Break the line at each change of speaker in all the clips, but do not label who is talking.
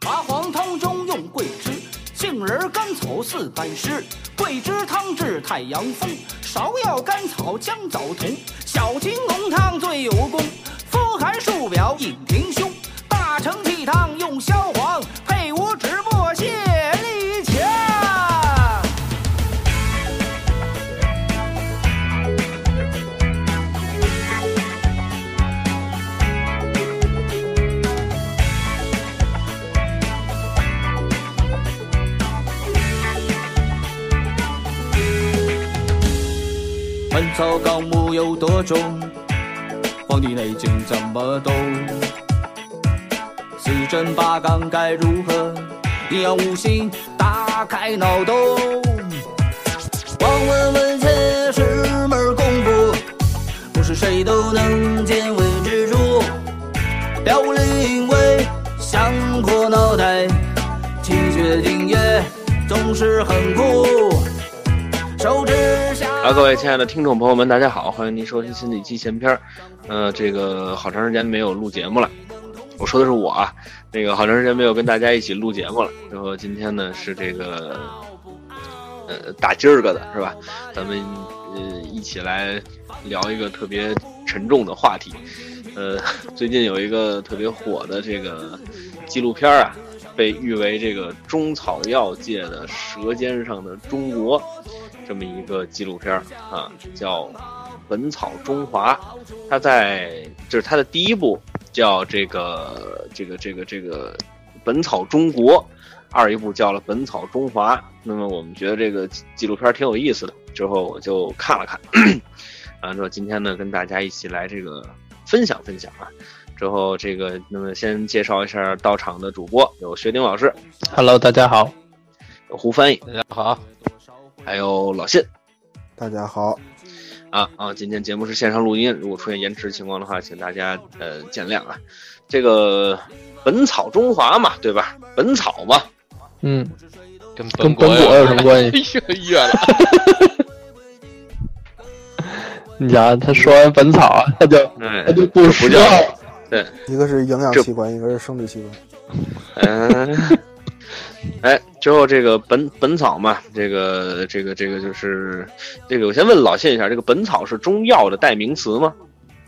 八黄汤中用桂枝，杏仁甘草四百石。桂枝汤治太阳风，芍药甘草姜枣同。小青龙汤最有功，风寒树表引平胸。大承气汤用消黄，配伍止草纲目》有多重，《黄帝内经》怎么懂？四诊八纲该如何？阴阳五行打开脑洞。望闻问切是门功夫，不是谁都能见微知著。表里因为想破脑袋，气血津液总是很酷。手指下。
好，各位亲爱的听众朋友们，大家好，欢迎您收听新的一期闲篇儿。呃，这个好长时间没有录节目了，我说的是我啊，那个好长时间没有跟大家一起录节目了。然后今天呢是这个呃大今儿个的是吧？咱们呃一起来聊一个特别沉重的话题。呃，最近有一个特别火的这个纪录片啊，被誉为这个中草药界的《舌尖上的中国》。这么一个纪录片啊，叫《本草中华》，它在就是它的第一部，叫这个这个这个这个《本草中国》，二一部叫了《本草中华》。那么我们觉得这个纪录片挺有意思的，之后我就看了看，完 之后今天呢跟大家一起来这个分享分享啊。之后这个那么先介绍一下到场的主播，有薛丁老师
，Hello，大家好，
有胡翻译，
大家好。
还有老信，
大家好，
啊啊！今天节目是线上录音，如果出现延迟情况的话，请大家呃见谅啊。这个《本草中华》嘛，对吧？本草嘛，
嗯，
跟
跟本果有什么关
系？远了。
你想，他说完本草，他就他就不
不叫对，
一个是营养器官，一个是生殖器
官。嗯。哎，之后这个本本草嘛，这个这个这个就是这个，我先问老谢一下，这个本草是中药的代名词吗？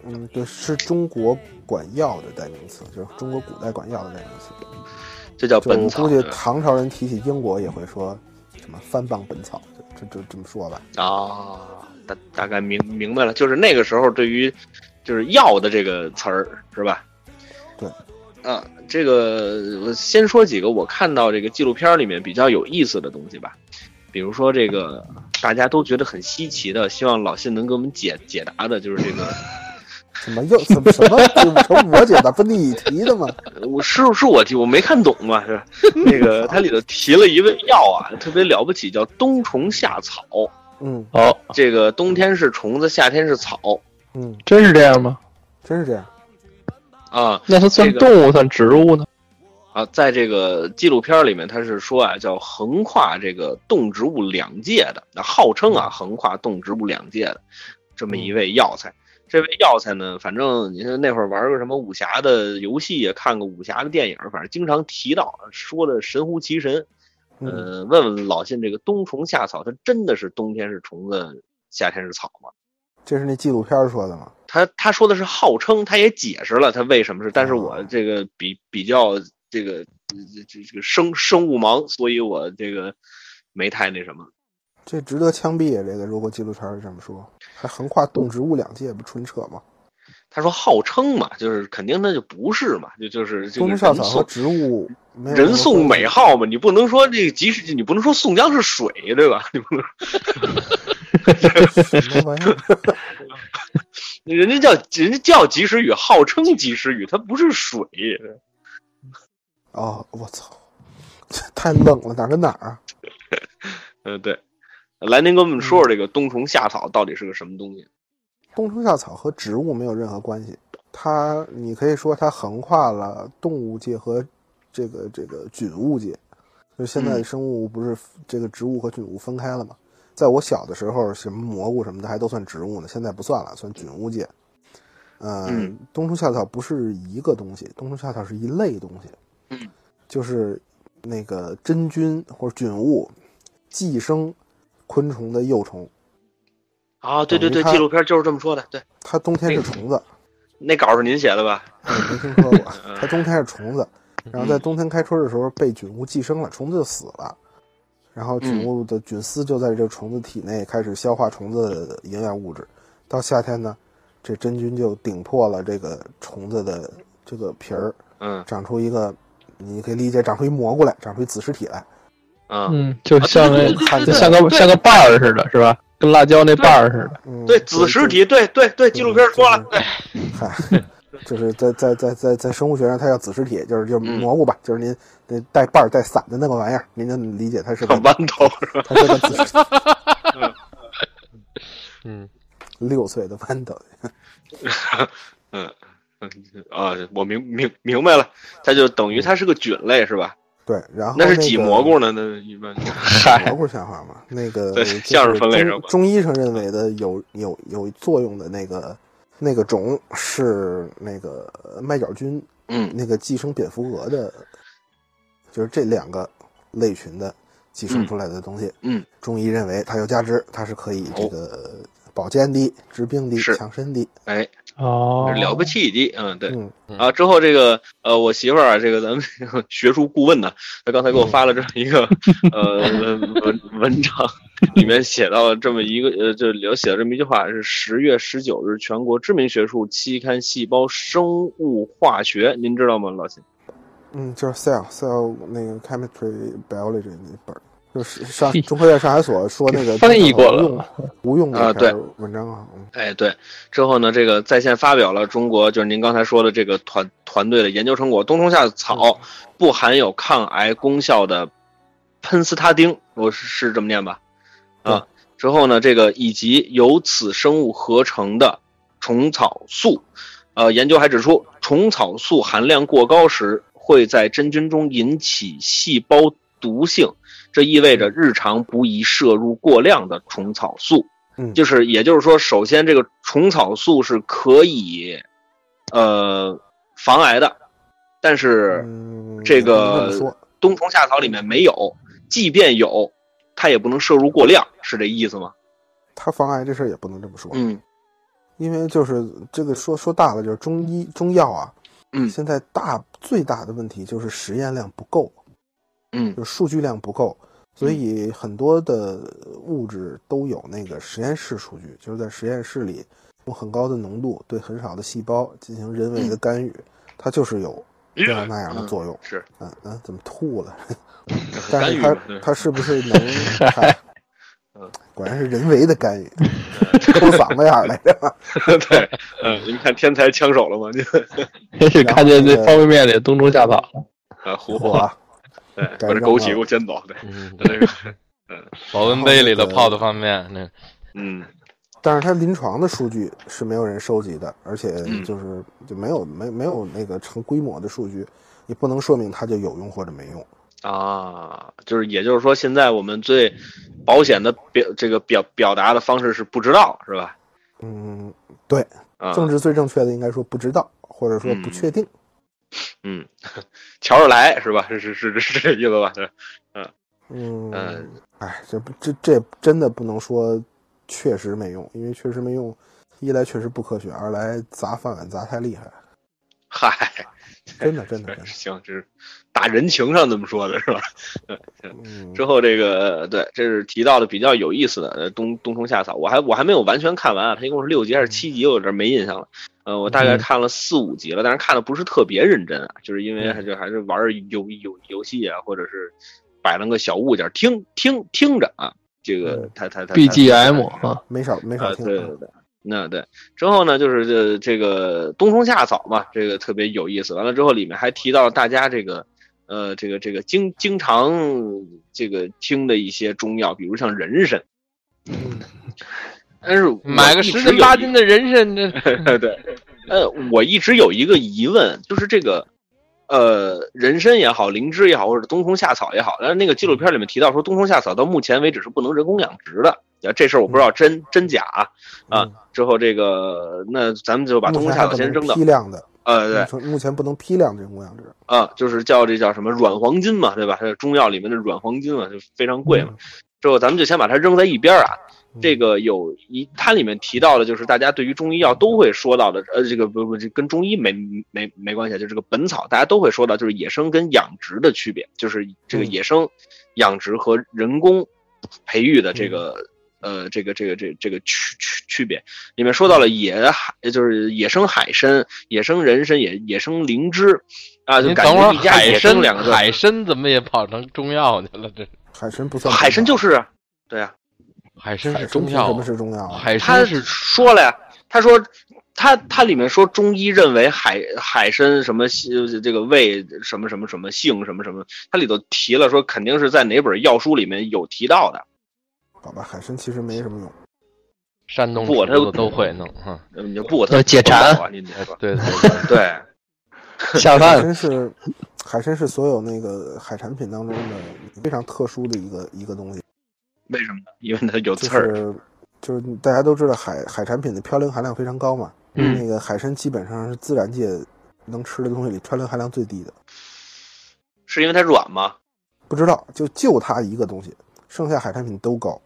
嗯，对，是中国管药的代名词，就是中国古代管药的代名词。
这叫本草。
我估计唐朝人提起英国也会说什么番邦本草，就就这么说吧。
啊，大大概明明白了，就是那个时候对于就是药的这个词儿是吧？
对。
啊，这个我先说几个我看到这个纪录片里面比较有意思的东西吧，比如说这个大家都觉得很稀奇的，希望老信能给我们解解答的，就是这个
什么又什么什么 成我解答不你提的吗？
我是是我提，我没看懂嘛，是那个它里头提了一味药啊，特别了不起，叫冬虫夏草。
嗯，
哦，
这个冬天是虫子，夏天是草。
嗯，
真是这样吗？
真是这样。
啊，
那它算动物算植物呢？
啊，在这个纪录片里面，他是说啊，叫横跨这个动植物两界的，那号称啊横跨动植物两界的这么一位药材。这位药材呢，反正你看那会儿玩个什么武侠的游戏也，看个武侠的电影，反正经常提到，说的神乎其神。呃，问问老信，这个冬虫夏草，它真的是冬天是虫子，夏天是草吗？
这是那纪录片说的吗？
他他说的是号称，他也解释了他为什么是，但是我这个比比较这个这这这个生生物盲，所以我这个没太那什么。
这值得枪毙啊！这个如果纪录片是这么说，还横跨动植物两界，不纯扯吗？
他说号称嘛，就是肯定那就不是嘛，就就是这个人
送植物，
人送美号嘛，你不能说这个即使你不能说宋江是水对吧？你不能。
什么玩意儿？
人家叫人家叫及时雨，号称及时雨，它不是水。
哦，我操，太冷了，哪跟哪儿啊？
嗯，对，来，您给我们说说这个冬虫夏草到底是个什么东西？
冬虫夏草和植物没有任何关系，它你可以说它横跨了动物界和这个这个菌物界。就现在的生物不是这个植物和菌物分开了吗？在我小的时候，什么蘑菇什么的还都算植物呢，现在不算了，算菌物界。呃，
嗯
冬虫夏草不是一个东西，冬虫夏草是一类东西，
嗯，
就是那个真菌或者菌物寄生昆虫的幼虫，
啊，对对对，纪录片就是这么说的。对，
它冬天是虫子，
那稿是您写的吧？
嗯没听说过，
嗯
它冬天是虫子，然后在冬天开春的时候被菌物寄生了，虫子就死了，然后菌物的菌丝就在这个虫子体内开始消化虫子的营养物质，到夏天呢，这真菌就顶破了这个虫子的这个皮儿，
嗯。
长出一个，你可以理解长出一蘑菇来，长出一子实体来，
嗯，
嗯，就像那
看
就像个像个瓣儿似的，是吧？跟辣椒那瓣儿似的。
嗯，
对，子实体，对对对，纪录片说了，对，
嗨，就是在在在在在生物学上，它叫子实体，就是就是
嗯
蘑菇吧，就是您那带瓣带伞的那个玩意儿，您能理解它是个
豌豆是吧？
它是个子实体，
嗯，
六岁的豌豆，
嗯嗯啊，我明明明白了，它就等于它是个菌类是吧？
对，然后
那是
挤
蘑菇呢？那一般
蘑菇像话吗？那个
对
就是
像是分类上吧
中中医上认为的有有有作用的那个那个种是那个麦角菌
嗯。
那个寄生蝙蝠蛾的，就是这两个类群的寄生出来的东西。
嗯，
中医认为它有价值，它是可以这个保健的、治病的、强身的。
哎，
哦，
了不起的，嗯，对。
嗯。
啊，之后这个呃，我媳妇儿啊，这个咱们这个学术顾问呢，她刚才给我发了这么一个 呃文文文章，里面写到了这么一个呃，就里头写了这么一句话，是十月十九日全国知名学术期刊《细胞生物化学》，您知道吗，老秦？
嗯，就是 cell cell 那个 chemistry biology 那本儿，就是上 中科院上海所说那个
翻译过了。
无用的
啊对。
文章啊。嗯
哎，对，之后呢，这个在线发表了中国就是您刚才说的这个团团队的研究成果，冬虫夏草不含有抗癌功效的喷斯他汀，我是是这么念吧？啊，之后呢，这个以及由此生物合成的虫草素，呃，研究还指出，虫草素含量过高时会在真菌中引起细胞毒性，这意味着日常不宜摄入过量的虫草素。
嗯，
就是也就是说，首先这个虫草素是可以，呃，防癌的，但是
嗯，
这个冬虫夏草里面没有，即便有，它也不能摄入过量，是这意思吗？
它防癌这事儿也不能这么说，
嗯
因为就是这个说说大了，就是中医中药啊，
嗯
现在大最大的问题就是实验量不够，
嗯
就数据量不够，所以很多的物质都有那个实验室数据，就是在实验室里用很高的浓度对很少的细胞进行人为的干预，它就是有这样那样的作用。
是
嗯嗯，怎么吐了？但是它它是不是能？嗨
嗯
果然是人为的干预，抠嗓子眼儿来着。
对，嗯，您看天才枪手了吗？你
也是看见这方便面里冬虫夏草了。
啊，胡
嚯
火，对，把这枸杞给我捡走，对，
嗯
这个，
保温杯里的泡的方便面，那
嗯
但是它临床的数据是没有人收集的，而且
嗯
就是就没有没没有那个成规模的数据，也不能说明它就有用或者没用。
啊，就是也就是说，现在我们最保险的表这个表表达的方式是不知道，是吧？
嗯，对，
啊，
政治最正确的应该说不知道，或者说不确定。
嗯，瞧着来是吧？是是是是这意思吧？嗯，
嗯
嗯，
哎，这不这这真的不能说确实没用，因为确实没用，一来确实不科学，二来砸饭碗砸太厉害，
嗨，
真的真的真的。
行，这是打人情上这么说的是吧？
嗯，
之后这个对，这是提到的比较有意思的呃冬冬虫夏草，我还我还没有完全看完啊，它一共是六集还是七集，我有点没印象了。呃，我大概
嗯
看了四五集了，但是看的不是特别认真啊，就是因为
嗯
还就还是玩儿游游游戏啊，或者是摆了个小物件听听听着啊，这个
嗯
他他他
BGM 啊，
没少没少
啊，
听。
对对对，那对之后呢，就是这这个冬虫夏草嘛，这个特别有意思。完了之后，里面还提到大家这个呃，这个这个经经常这个听的一些中药，比如像人参。
嗯
但是
买个十斤八斤的人参，这
对，呃，我一直有一个疑问，就是这个，呃，人参也好，灵芝也好，或者冬虫夏草也好，但是那个纪录片里面提到说，冬虫夏草到目前为止是不能人工养殖的。啊，这事儿我不知道真真假啊。
嗯
之后这个，那咱们就把冬虫夏草先扔到
批量的，
呃，对，
目前不能批量人工养殖。
啊，就是叫这叫什么软黄金嘛，对吧？它是中药里面的软黄金嘛，就非常贵嘛。之后咱们就先把它扔在一边儿啊。这个有一，它里面提到的就是大家对于中医药都会说到的，呃，这个不不，这跟中医没没没关系，就这个本草大家都会说到，就是野生跟养殖的区别，就是这个野生养殖和人工培育的这个。呃，这个这个这这个区区区别，里面说到了野海，就是野生海参、野生人参、野野生灵芝，啊，就感
您等会儿
觉一加
海参
两个字，
海参怎么也跑成中药去了？这
海参不算
海参就是啊，对啊，
海参是中药
什么，是中药啊？
海参是
说了呀，他说他他里面说中医认为海海参什么性这个胃什么什么什么性什么什么，它里头提了说肯定是在哪本药书里面有提到的，
好吧，海参其实没什么用。
山东
不
他都会弄哈。
你就不他
呃解馋
对对，对，
下饭海
参是海参是所有那个海产品当中的非常特殊的一个一个东西，
为什么呢？因为它有
就
刺儿，
是就是大家都知道海海产品的嘌呤含量非常高嘛，
嗯
那个海参基本上是自然界能吃的东西里嘌呤含量最低的。
是因为它软吗？
不知道，就就它一个东西，剩下海产品都高，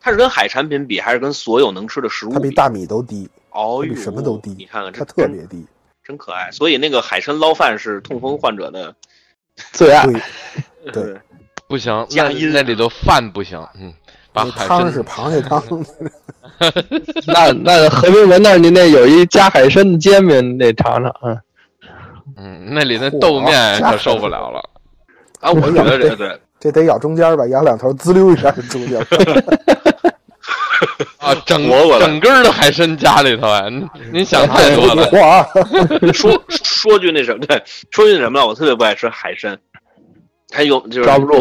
它是跟海产品比，还是跟所有能吃的食物
它比大米都低，
哦
比什么都低
你看看这
它特别低。
真可爱。所以那个海参捞饭是痛风患者的，
最爱。
对，
不行，那那里头饭不行，嗯，把海参
汤是螃蟹汤，
那那和平门那儿，您那有一加海参的煎饼，你得尝尝。嗯，
嗯，那里那豆面可受不了了。
啊，我觉得这对
这得咬中间吧，咬两头滋溜一下就中间。
啊，整整根儿的海参家里头啊，您您想太多了。
说说句那什么，对，说句那什么了，我特别不爱吃海参，还有就是
抓不住。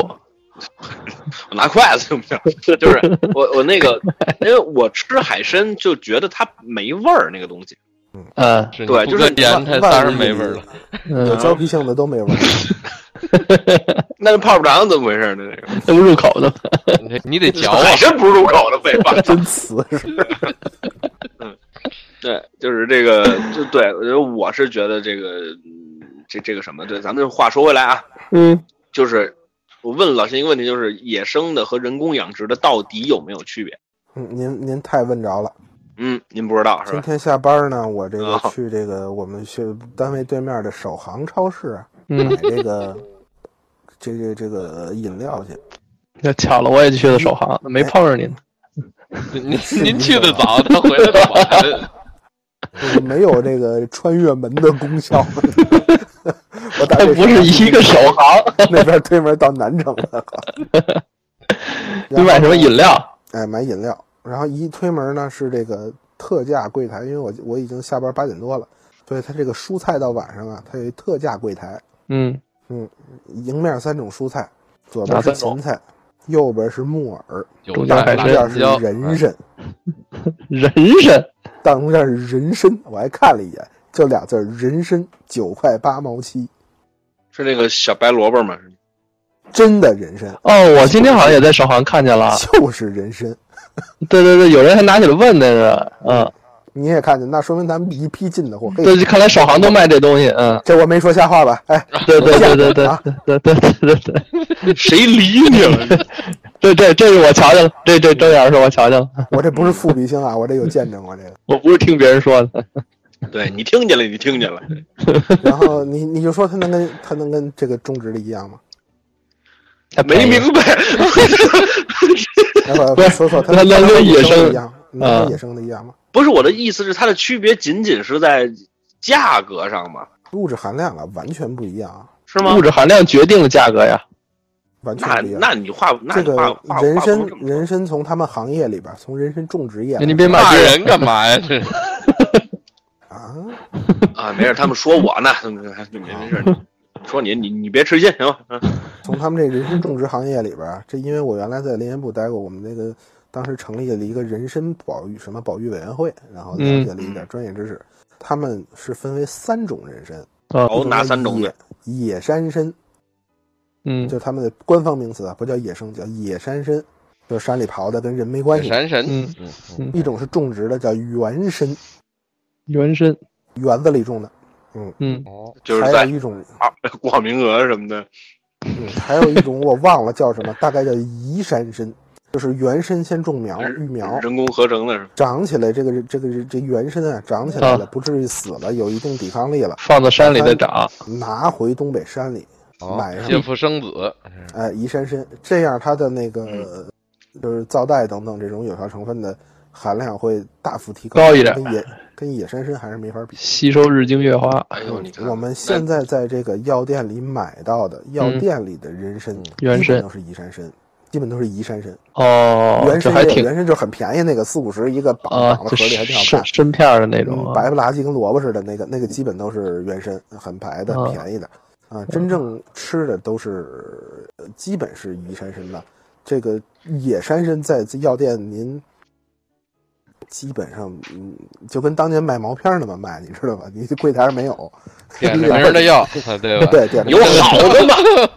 我拿筷子行不行？就是 我我那个，因为我吃海参就觉得它没味儿，那个东西。
嗯
对就是
盐，它当然没味儿了。
有
嗯，
胶皮性的都没味儿。
那这泡泡糖怎么回事呢？这个
那不入口的。
你你得嚼啊
海，参不是入口的废话。
真瓷实。
对，就是这个，就对，我觉得我是觉得这个，嗯这这个什么，对，咱们话说回来啊，
嗯，
就是我问老师一个问题，就是野生的和人工养殖的到底有没有区别？
嗯，您您太问着了。
嗯，您不知道是吧？
今天下班呢，我这个
哦
去这个我们学单位对面的首航超市买这个这个这个饮料去。
那巧了，我也去的首航，没碰上您。
您您去的早，他回来的晚。
这个没有这个穿越门的功效。我打这
它不是一个首航。
那边推门 到南城了。
你买什么饮料？
哎，买饮料，然后一推门呢是这个特价柜台，因为我我已经下班八点多了，所以它这个蔬菜到晚上啊，它有一特价柜台，
嗯嗯，
迎面三种蔬菜，左边是芹菜，右边是木耳，
中间
是，人参，
人参。
当中间是人参，我还看了一眼，就俩字儿人参，九块八毛七，
是那个小白萝卜吗？
真的人参，
哦，我今天好像也在首航看见了。
就是人参。
对对对，有人还拿起来问那个，嗯，
你也看见，那说明咱们一批进的货。
对，看来首航都卖这东西，嗯，
这我没说瞎话吧？哎，
对对对对对
啊
对对对对对，
谁理你了？
对对这是我瞧见了，这这睁眼是我瞧见了，
我这不是富比星啊，我这有见证，我这个。
我不是听别人说的，
对你听见了，你听见了。
然后你你就说它能跟它能跟这个种植的一样吗？
他没明白。
不是
说错它
它能跟野生
的一样，能
啊
跟野生的一样吗？
不是我的意思是，它的区别仅仅是在价格上吗？
物质含量啊，完全不一样啊，
是吗
物？质含量决定了价格呀，
完全不一样。
那你话那
这个人参人参从他们行业里边，从人参种植业
你别骂
人干嘛呀？这
啊，
啊，没事，他们说我呢，没没事，说你你你别吃劲行吧？嗯
从他们这人参种植行业里边啊，这因为我原来在林业部待过，我们那个当时成立了一个人参保育什么保育委员会，然后了解了一点专业知识。他们是分为三种人参，
啊
哦，哪三种呢？
野野山参，
嗯
就是他们的官方名词啊，不叫野生，叫野山参，就是山里刨的，跟人没关系。
山参，
嗯
嗯嗯
一种是种植的，叫原参，
原参，
园子里种的。
嗯。
哦，
就是在
有一种，
啊 广明鹅什么的，
嗯，还有一种我忘了叫什么，大概叫移山参，就是原参先种苗，育苗，
人工合成的是？
长起来，这个这个这原参啊，长起来了，
啊。
不至于死了，有一定抵抗力了，
放到山里再长，
拿回东北山里，
哦
买上。
借腹生子，
哎，移山参，这样它的那个、
嗯。
就是皂带等等这种有效成分的含量会大幅提高，
高一点。
跟野跟野山参还是没法比。
吸收日精月花，
哎呦，你看，
我们现在在这个药店里买到的药店里的人参，
原参
基本都是移山参，基本都是移山参。
哦，
原参原参就很便宜，那个四五十一个绑
啊
绑，在盒里还挺好看。
参片儿的那种
白不拉几跟萝卜似的，那个那个基本都是原参，很白的、
啊
便宜的啊。真正吃的都是呃基本是移山参的，这个野山参在药店您基本上嗯就跟当年卖毛片儿那么卖，你知道吧？你这柜台上没有，
点着名的要，对吧？
对对
有好的嘛？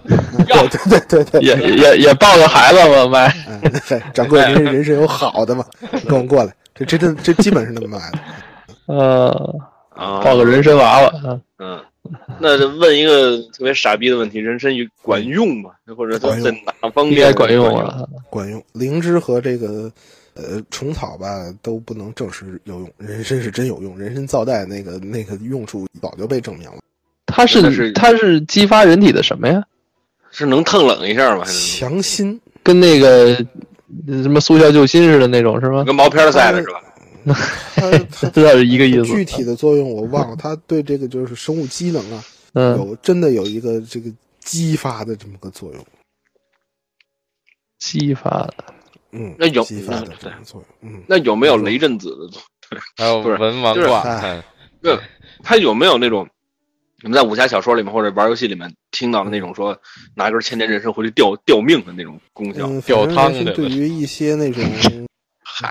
对对对对对，
也也也抱个孩子嘛卖，
掌柜您人参有好的嘛，跟我过来，这这这这基本是那么卖的。
呃，
啊，
抱个人参娃娃，嗯
嗯，那就问一个特别傻逼的问题：人参管用吗？或者在哪方面
管用啊，
管用。灵芝和这个呃虫草吧都不能证实有用，人参是真有用，人参皂带那个那个用处早就被证明了。
它
是
是它是激发人体的什么呀？
是能烫冷一下吗？
强心，
跟那个什么速效救心似的那种是吗？
跟毛片儿赛的是吧？
它它
知道是一个意思。
具体的作用我忘了，它对这个就是生物机能啊，
嗯，
有真的有一个这个激发的这么个作用。
激发的
嗯，
那有
激发的
嗯
这种作用。嗯，
那有没有雷震子的作用？
还有文王
就是
卦，
哎
嗯
它有没有那种你们在武侠小说里面或者玩游戏里面听到的那种说拿根千年人参回去吊吊命的那种功效？
嗯，
吊汤
对于一些那种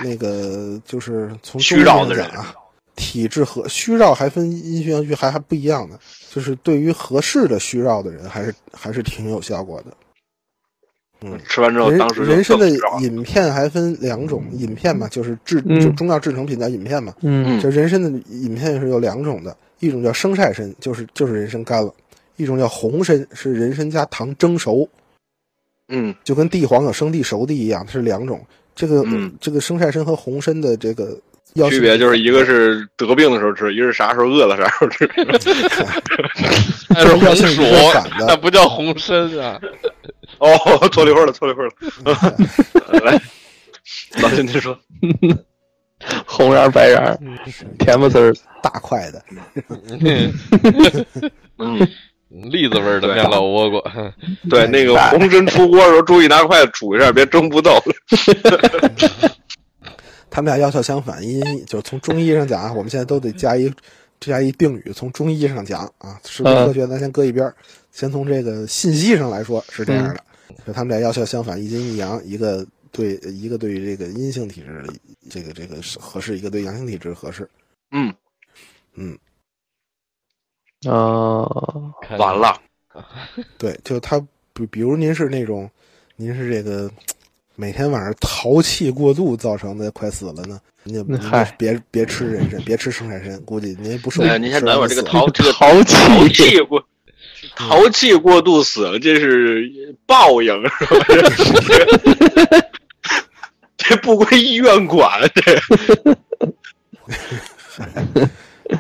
那个就是从
虚
中医
绕的人
啊，体质和虚绕还分阴虚阳虚还还不一样的，就是对于合适的虚绕的人还是还是挺有效果的。嗯，
吃完之后，
人
当时
人参的饮片还分两种，饮片嘛，就是制
嗯。
就中药制成品叫饮片嘛。
嗯。
嗯。
就人参的饮片是有两种的，一种叫生晒参，就是就是人参干了；一种叫红参，是人参加糖蒸熟，
嗯。
就跟地黄有生地熟地一样，它是两种。这个、
嗯。
这个生晒参和红参的这个药
区别就是一个是得病的时候吃，一个是啥时候饿了啥时候吃。
那是红薯那 不叫红参啊。
哦，错了一会儿了，错了一会儿了。来，老秦您说，
红瓤白瓤，甜不丝儿。
大块的，
嗯，
栗子味儿的面老倭瓜，
对，那个红参出锅的时候，注意拿筷子杵一下，别蒸不到。
他们俩药效相反，因就是从中医上讲啊，我们现在都得加一加一定语。从中医上讲啊，是不是科学咱先搁一边儿，先从这个信息上来说是这样的，就他们俩药效相反，一阴一阳，一个对一个对于这个阴性体质这个这个是合适，一个对阳性体质合适。
嗯，
嗯，
啊，
完了，
对，就他比比如您是那种，您是这个每天晚上淘气过度造成的快死了呢，您就您别别吃人参，别吃生晒参，估计您不受。
哎，您先等会儿，这个淘这个
淘气。
淘气过淘气过度死了，这是报应。是吧？这不归医院管，这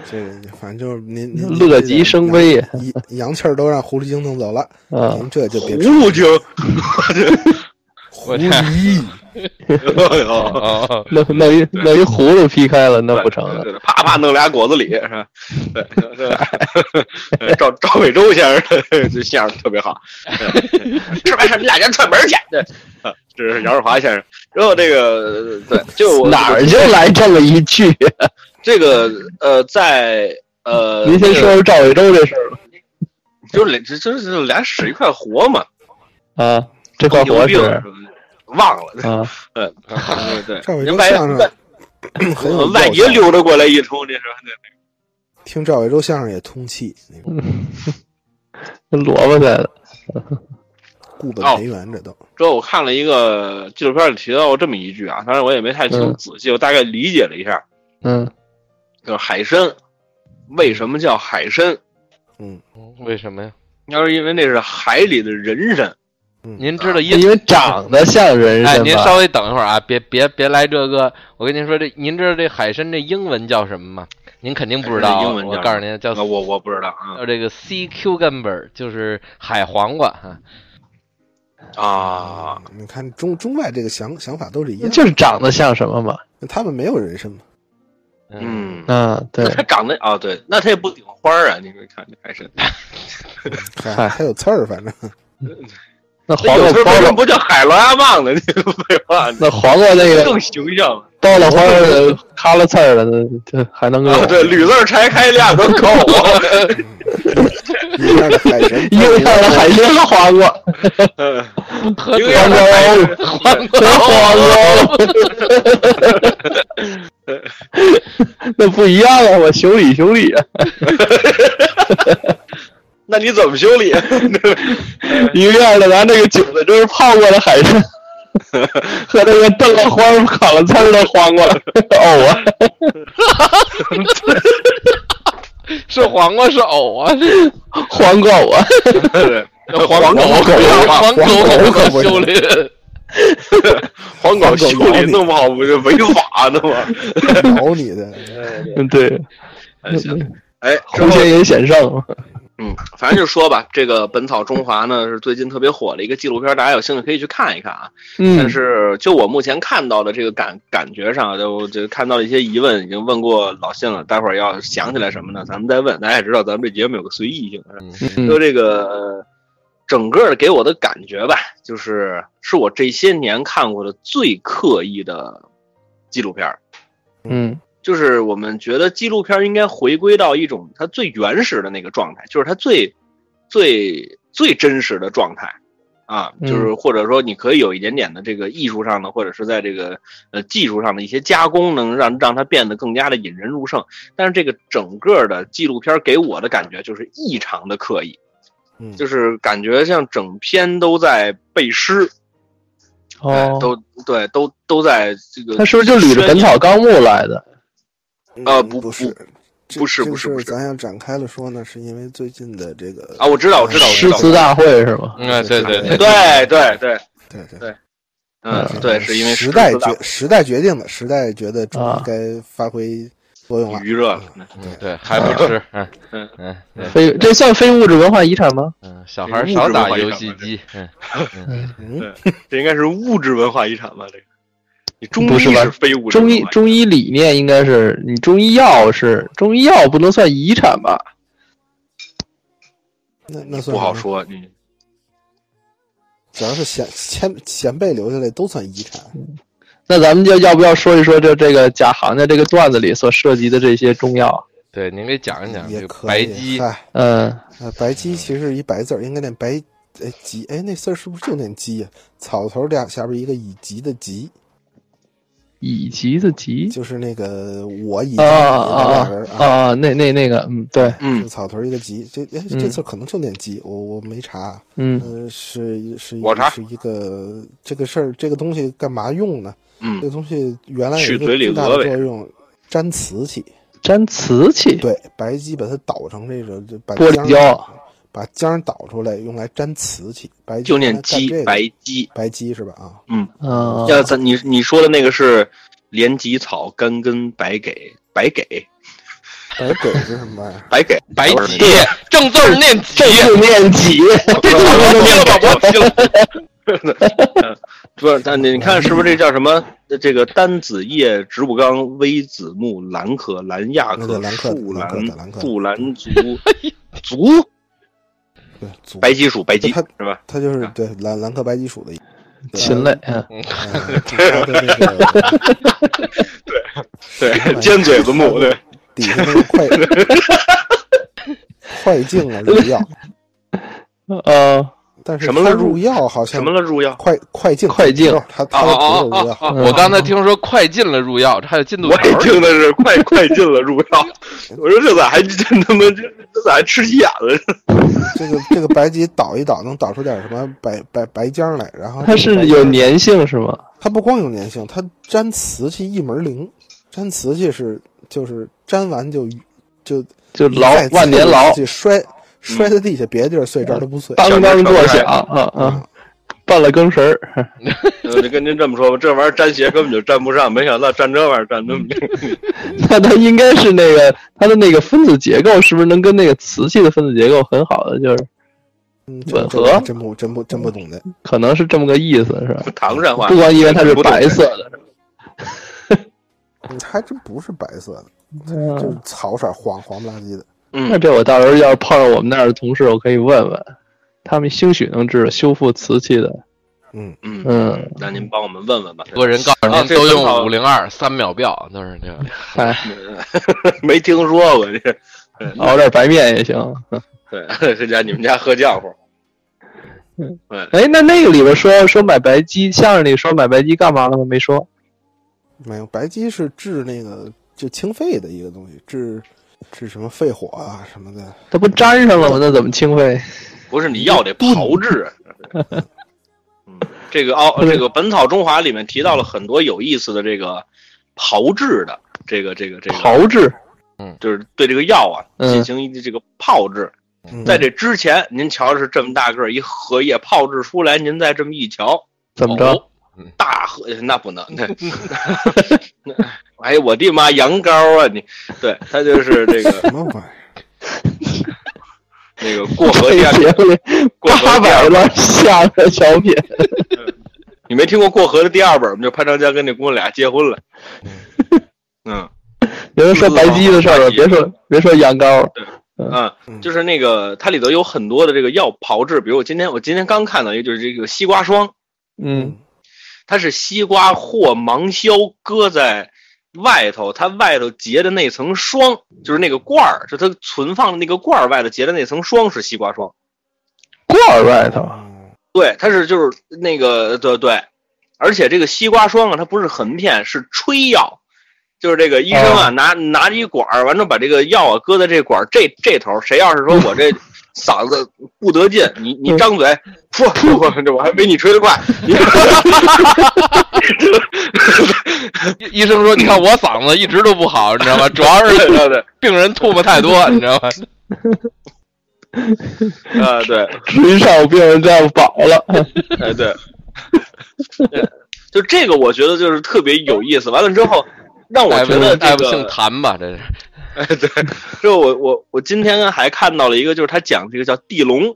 这个反正就是您您
乐极生悲呀
阳阳气儿都让狐狸精弄走了，
啊，
您这就别狐
狸精，
狐狸。
哎呦
哦，
弄弄一弄一葫芦劈开了，那不成了。
啪啪弄俩果子狸是吧？对，赵赵伟洲先生这相声特别好。对 吃完事你俩先串门去。对，啊这是杨世华先生。然后这个对，就我
哪儿就来这么一句？
这个呃，在呃，
您先说说赵伟洲这事儿吧。
就是俩，这这是俩屎一块活嘛，
啊，这块活是
忘了。
啊，
对对对，
赵伟
人外
洲相声
外
很有
外
药效
爷溜达过来一出，这是
听赵伟洲相声也通气，那种。
萝卜在的，
固本
哦。
培元，这都。
之后我看了一个纪录片里提到过这么一句啊，当然我也没太听
嗯。
仔细，我大概理解了一下，
嗯。
就是海参为什么叫海参？
嗯，
为什么呀？
要是因为那是海里的人参，
您知道因
因为长得像人
哎，
参哎？
您稍微等一会儿啊，别别别来这个。我跟您说，这您知道这海参这英文叫什么吗？您肯定不知道啊。
英文
我告诉您，叫
啊我我不知道啊
叫这个 sea cucumber，就是海黄瓜啊。
啊，
你看中中外这个想想法都是一样，
就是长得像什么嘛？
他们没有人参嘛，
嗯，
啊，对
那，它长得啊，对，那它也不顶花儿啊，你说看这海参，
还还有刺儿，反正
那黄瓜
不叫海螺鸭棒呢？你 废话，
那黄瓜那个
更形象。
包了花儿咔了刺儿了，那这还能够
啊，对，吕字拆开俩个口啊，
一样的海参，
一个样的海参和黄瓜，
一个样的海参
和黄瓜，那不一样啊！我修理修理啊，
那你怎么修理？
一个样的拿那个韭菜就是泡过的海参，和那个炖了花儿烤了刺儿的黄瓜，藕啊，
是黄瓜是藕啊，
黄瓜藕啊，
黄狗
黄狗
黄狗
可
不
修理。
黄狗修理弄不好不就违法的吗？
咬你的，
嗯，对，
哎行，哎，之后
红线也险胜，
嗯，反正就说吧，这个《本草中华》呢是最近特别火的一个纪录片，大家有兴趣可以去看一看啊。
嗯
但是就我目前看到的这个感感觉上，就就看到了一些疑问，已经问过老信了。待会儿要想起来什么呢，咱们再问。大家也知道，咱们这节目有个随意性，
嗯
就这个呃整个给我的感觉吧，就是是我这些年看过的最刻意的纪录片。
嗯
就是我们觉得纪录片应该回归到一种它最原始的那个状态，就是它最最最真实的状态啊，
嗯
就是或者说你可以有一点点的这个艺术上的，或者是在这个呃技术上的一些加工，能让让它变得更加的引人入胜。但是这个整个的纪录片给我的感觉就是异常的刻意，
嗯，
就是感觉像整篇都在背诗，哎
哦，
都对，都都在这个。
他是不是就捋着《本草纲目》来的？
呃不
嗯不是，
不是不是不是。
咱要展开了说呢，是因为最近的这个
啊，我知道，我知道。
诗词大会是吗？
嗯，对对对，
对对对，
对对。
对。嗯，对，是因为
时代
决
决时代决定的，时代觉得中医
啊。
该发挥作用了，
余热了。
嗯对，还不吃，嗯
嗯。
嗯
非这算非物质文化遗产吗？
嗯，小孩少打游戏机，嗯。
嗯，
这应该是物质文化遗产吧？这个，你中医
不是
非物质
中医中医理念应该是你中医药是中医药不能算遗产吧？
那那算，
不好说，你
只要是前前前辈留下来都算遗产。
那咱们就要不要说一说这这个贾行家这个段子里所涉及的这些中药？
对，您给讲一讲
也可以。
白鸡，
嗨，
嗯，
呃，白鸡其实一白字儿，应该念白，哎鸡，哎那字儿是不是就念鸡呀、草头俩下边一个以吉的及，
以及的级
就是那个我以及
啊啊啊啊啊！那那那个，嗯，对，
嗯
草头一个及，这哎
嗯
这次可能就念级，我我没查。
嗯
呃，是是一
我查
是一个这个事儿，这个东西干嘛用呢？这
嗯
个东西原来有一个
去嘴里
最大的作用，粘瓷器。
粘瓷器，
对，白鸡把它捣成这种，就把
玻璃
浆
胶，
把浆倒出来，用来粘瓷器。白
就念鸡白鸡。
白鸡是吧？啊，
嗯，
啊，
要咱你你说的那个是连吉草干根白给白给
白给是什么玩意儿？
白给
白鸡，正字儿念 鸡
正，字念己，
这我听了吧，我听了。
不 是，但你看是不是这叫什么？这个单子叶植物纲微子木兰科兰亚科
兰科
树
兰
树兰族族
对，
白鸡属白鸡
它
是吧？
它就是对蓝蓝科白鸡属的
禽类，嗯，
呃它的那个
对，尖嘴子目 对。
底下那个快快镜啊入药，
呃，
但是
什么了入
药好像
什么了入药？
快快进
快进
他他
不是入药，
哦
我刚才听说快进了入药，这还有进度
我也。听的是快快进了入药，我说这咋还真他妈这这咋还吃急眼了？
这个这个白鸡捣一捣能捣出点什么白白白浆来，然后
它是有。粘性是吗？
它不光有粘性，它粘瓷器一门灵。粘瓷器是就是粘完就就
就牢万年牢，
就摔摔在地下，别的地儿碎这儿都不碎。
当当作响啊啊！绊了更绳儿，
我 就跟您这么说吧，这玩意儿粘鞋根本就粘不上，没想到粘这玩意儿粘那么
那它应该是那个它的那个分子结构，是不是能跟那个瓷器的分子结构很好的，就是
嗯，
吻合
真不真不真不懂的。
可能是这么个意思，是吧？
唐山话。
不光因为它是白色的，
嗯还真不是白色的，就是
嗯，
草色黄黄不拉几的。
嗯
那，这我到时候要是碰上我们那儿的同事，我可以问问，他们兴许能知道修复瓷器的。
嗯，
嗯
嗯，
那您帮我们问问吧。
多人告诉
啊
您都用五零二三秒表，都是这个。
嗨，
没听说过这，
熬点白面也行。
对，这家你们家喝浆糊。嗯，
哎，那那个里边说说买白鸡，相声里说买白鸡干嘛了吗？没说。
没有白鸡是治那个就清肺的一个东西，治治什么肺火啊什么的。
它不粘上了吗？那怎么清肺？
不是你药得炮制。嗯，这个哦，这个《本草中华》里面提到了很多有意思的这个炮制的这个这个这个，
炮制，
就是对这个药啊
嗯
进行一这个炮制。
嗯
在这之前，您瞧是这么大个儿一荷叶炮制出来，您再这么一瞧，
怎么着？
哦
大河那不能，那 哎，我的妈，羊羔啊你！对，他就是这个
什么玩意儿？
那个过河
这
第二，
节目里
过河
八
第二本，
百了相声小品，
你没听过过河的第二本吗？就潘长江跟那姑娘俩结婚了。嗯
有人说白鸡的事儿了，别说别说羊羔。
嗯，
嗯
就是那个它里头有很多的这个药炮制，比如我今天我今天刚看到一个，就是这个西瓜霜，
嗯，
它是西瓜或芒硝搁在外头，它外头结的那层霜，就是那个罐儿，就它存放的那个罐儿外头结的那层霜是西瓜霜。
罐儿外头，
哦
对，它是就是那个对对，而且这个西瓜霜啊，它不是横片，是吹药，就是这个医生啊、拿拿着一管儿，完了把这个药啊搁在这管儿这这头，谁要是说我这嗓子不得劲，你你张嘴，噗噗，这我还没你吹得快，
医医生说：“你看我嗓子一直都不好，你知道吗？主要是
对对，
病人吐沫太多，你知道吗？
啊对，
吃上病人这样饱了。
哎对，对就这个我觉得就是特别有意思。完了之后，让我觉得这
大夫姓，谭吧？这是
哎 对，就我我我今天还看到了一个，就是他讲这个叫地龙，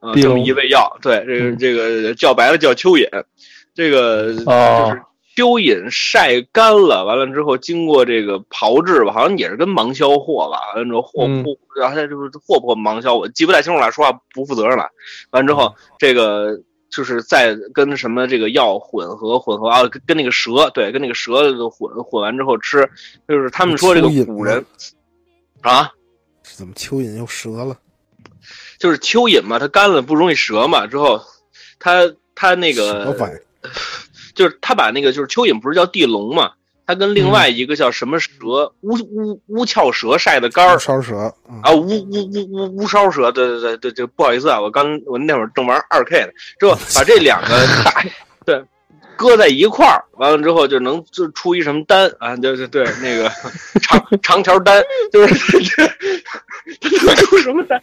啊、这么一味药，对，这个
嗯
这个叫白了叫蚯蚓，这个
哦
就是蚯蚓晒干了，完了之后经过这个炮制吧，好像也是跟芒硝货吧，完了之后和
嗯
不，然后它就是和不和芒硝，我记不太清楚了，说话不负责任了。完之后，这个就是在跟什么这个药混合混合啊，跟跟那个蛇对，跟那个蛇混混完之后吃，就是他们说这个古人啊，
怎么蚯蚓又折了？
就是蚯蚓嘛，它干了不容易折嘛，之后它它那个？就是他把那个就是蚯蚓不是叫地龙嘛，它跟另外一个叫什么蛇乌乌乌翘蛇晒的干儿
烧蛇，嗯。
啊，乌乌乌乌乌烧蛇，对对对对对，不好意思啊，我刚我那会儿正玩二 K 呢，之后 把这两个打对搁在一块儿，完了之后就能就出一什么丹啊，对对对那个长长条丹，就是这 出什么丹？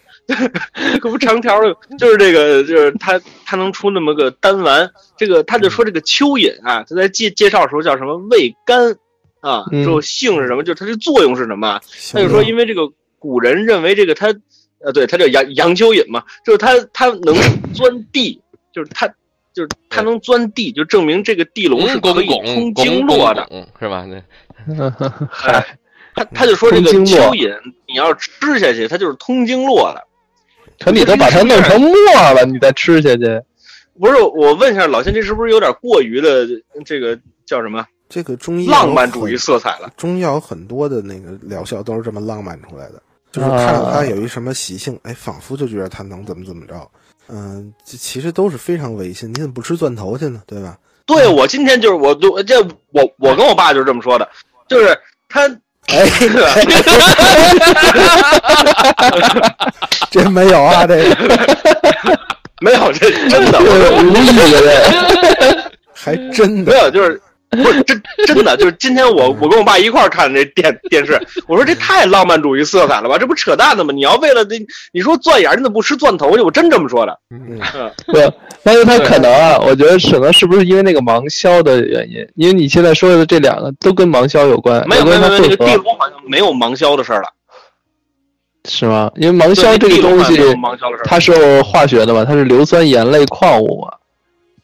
可不长条的，就是这个，就是它它能出那么个丹丸。这个他就说这个蚯蚓啊，他在介介绍的时候叫什么味甘啊，
嗯
之后性是什么，就是它的作用是什么啊？他就说，因为这个古人认为这个它，呃，对，它叫羊羊蚯蚓嘛，就是它它能钻地，就是它就是它能钻地，就证明这个地龙是可以通经络的。
嗯是吧？那
哎，他他就说这个
经络
蚯蚓，你要吃下去，它就是通经络的。
可你都把它弄成沫了，你再吃下去，
不是，我问一下老先生，这是不是有点过于的这个叫什么
这个中医
浪漫主义色彩了？
中药很多的那个疗效都是这么浪漫出来的，就是
啊
看到它有一什么习性，哎，仿佛就觉得它能怎么怎么着。嗯，这其实都是非常违心。你怎么不吃钻头去呢？对吧？
对我今天就是我都这我我跟我爸就是这么说的，就是他
哎，这没有啊，这个
没有这真的，
无
我
意的人，
还真
没
的。
有就是。不是真真的，就是今天我我跟我爸一块儿看这电电视，我说这太浪漫主义色彩了吧，这不扯淡的吗？你要为了这，你说钻眼儿，你怎么不吃钻头去？我真这么说的。
嗯，
对，但是他可能啊，我觉得可能是不是因为那个盲销的原因？因为你现在说的这两个都跟盲销有关，
没有没有没有，那个地龙好像没有盲销的事儿了。
是吗？因为盲硝这个东西。它是化学的嘛，它是硫酸盐类矿物嘛，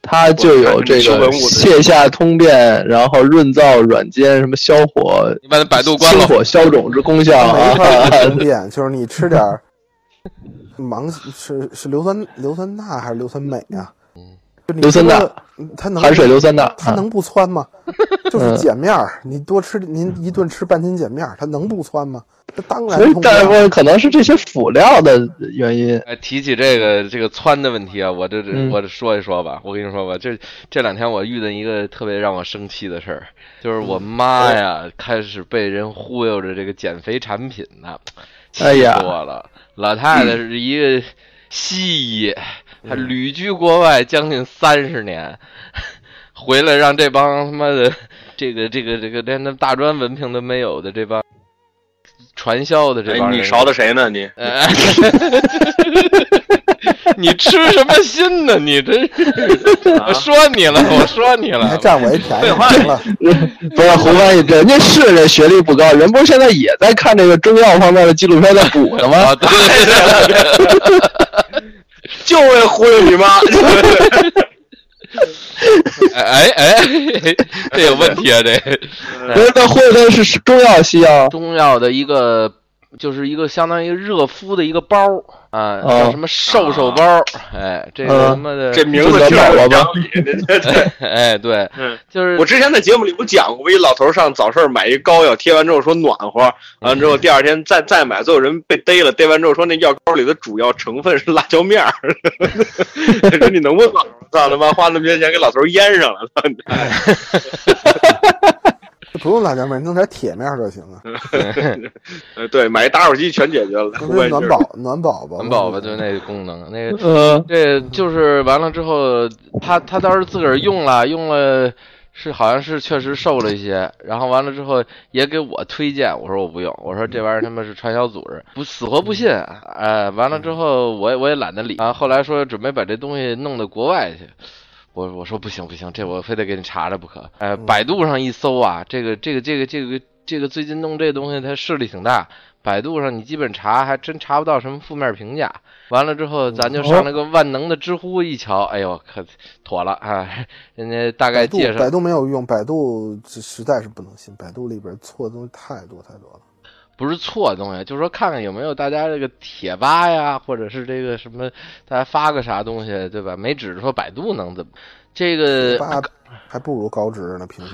它就有这个
我看你是文物的
泻下通便，然后润燥软坚，什么消火、
你把那百度关了。
清火消肿之功效啊。
通便，就是你吃点儿芒是是硫酸硫酸钠还是硫酸镁啊？就
硫酸钠
它能
含水硫酸钠，啊
它能不窜吗？就是碱面儿，你多吃您一顿吃半斤碱面儿，它能不窜吗？它当然
所以
通不了。
大夫可能是这些辅料的原因。
哎，提起这个这个窜的问题啊，我这我这说一说吧。我跟你说吧，这这两天我遇到一个特别让我生气的事儿，就是我妈呀，开始被人忽悠着这个减肥产品呢，气死
哎呀
我了。老太太是一个西医，她旅居国外将近三十年，回来让这帮他妈的这个这个这个连那大专文凭都没有的这帮传销的这
哎，
帮人，
你勺的谁呢？你
哎，你吃什么心呢？你真是，我说你了，我说你
了还。占我一便宜，行了，
不是胡翻译，人家是这学历不高，人不是现在也在看这个中药方面的纪录片在补呢吗
啊，？对对对对，
就为忽悠你妈。
哎 哎哎，这有问题啊！这
不是，那或者是中药、西药？
中药的一个，就是一个相当于热敷的一个包儿啊，
哦。
叫什么瘦瘦包？哎，这什么的，
这名字听着有讲理。
哎，对，
嗯，
就是。
我之前在节目里不讲过，一老头上早市买一膏药，贴完之后说暖和，完了之后第二天再再买，最后人被逮了，逮完之后说那药膏里的主要成分是辣椒面儿，说你能不能操他妈花那么些钱给老头腌上了？
不用辣椒面，弄点铁面儿就行了。
呃，对，买一打火机全解决了，
暖宝暖宝宝，
暖宝宝就那个功能，那个
呃，
这就是完了之后，他他倒是自个儿用了，用了是好像是确实瘦了一些，然后完了之后也给我推荐，我说我不用，我说这玩意儿他妈是传销组织，不死活不信，哎，完了之后我也我也懒得理啊，后来说准备把这东西弄到国外去。我我说不行不行，这我非得给你查查不可。哎，百度上一搜啊，这个这个这个这个这个最近弄这东西，它势力挺大。百度上你基本查还真查不到什么负面评价。完了之后，咱就上那个万能的知乎一瞧，哎呦，可妥了啊！人家大概介绍
百度没有用，百度这实在是不能信，百度里边错的东西太多太多了。
不是错的东西，就是说看看有没有大家这个贴吧呀，或者是这个什么，大家发个啥东西，对吧？没指着说百度能怎么，这个
还不如高职呢，平。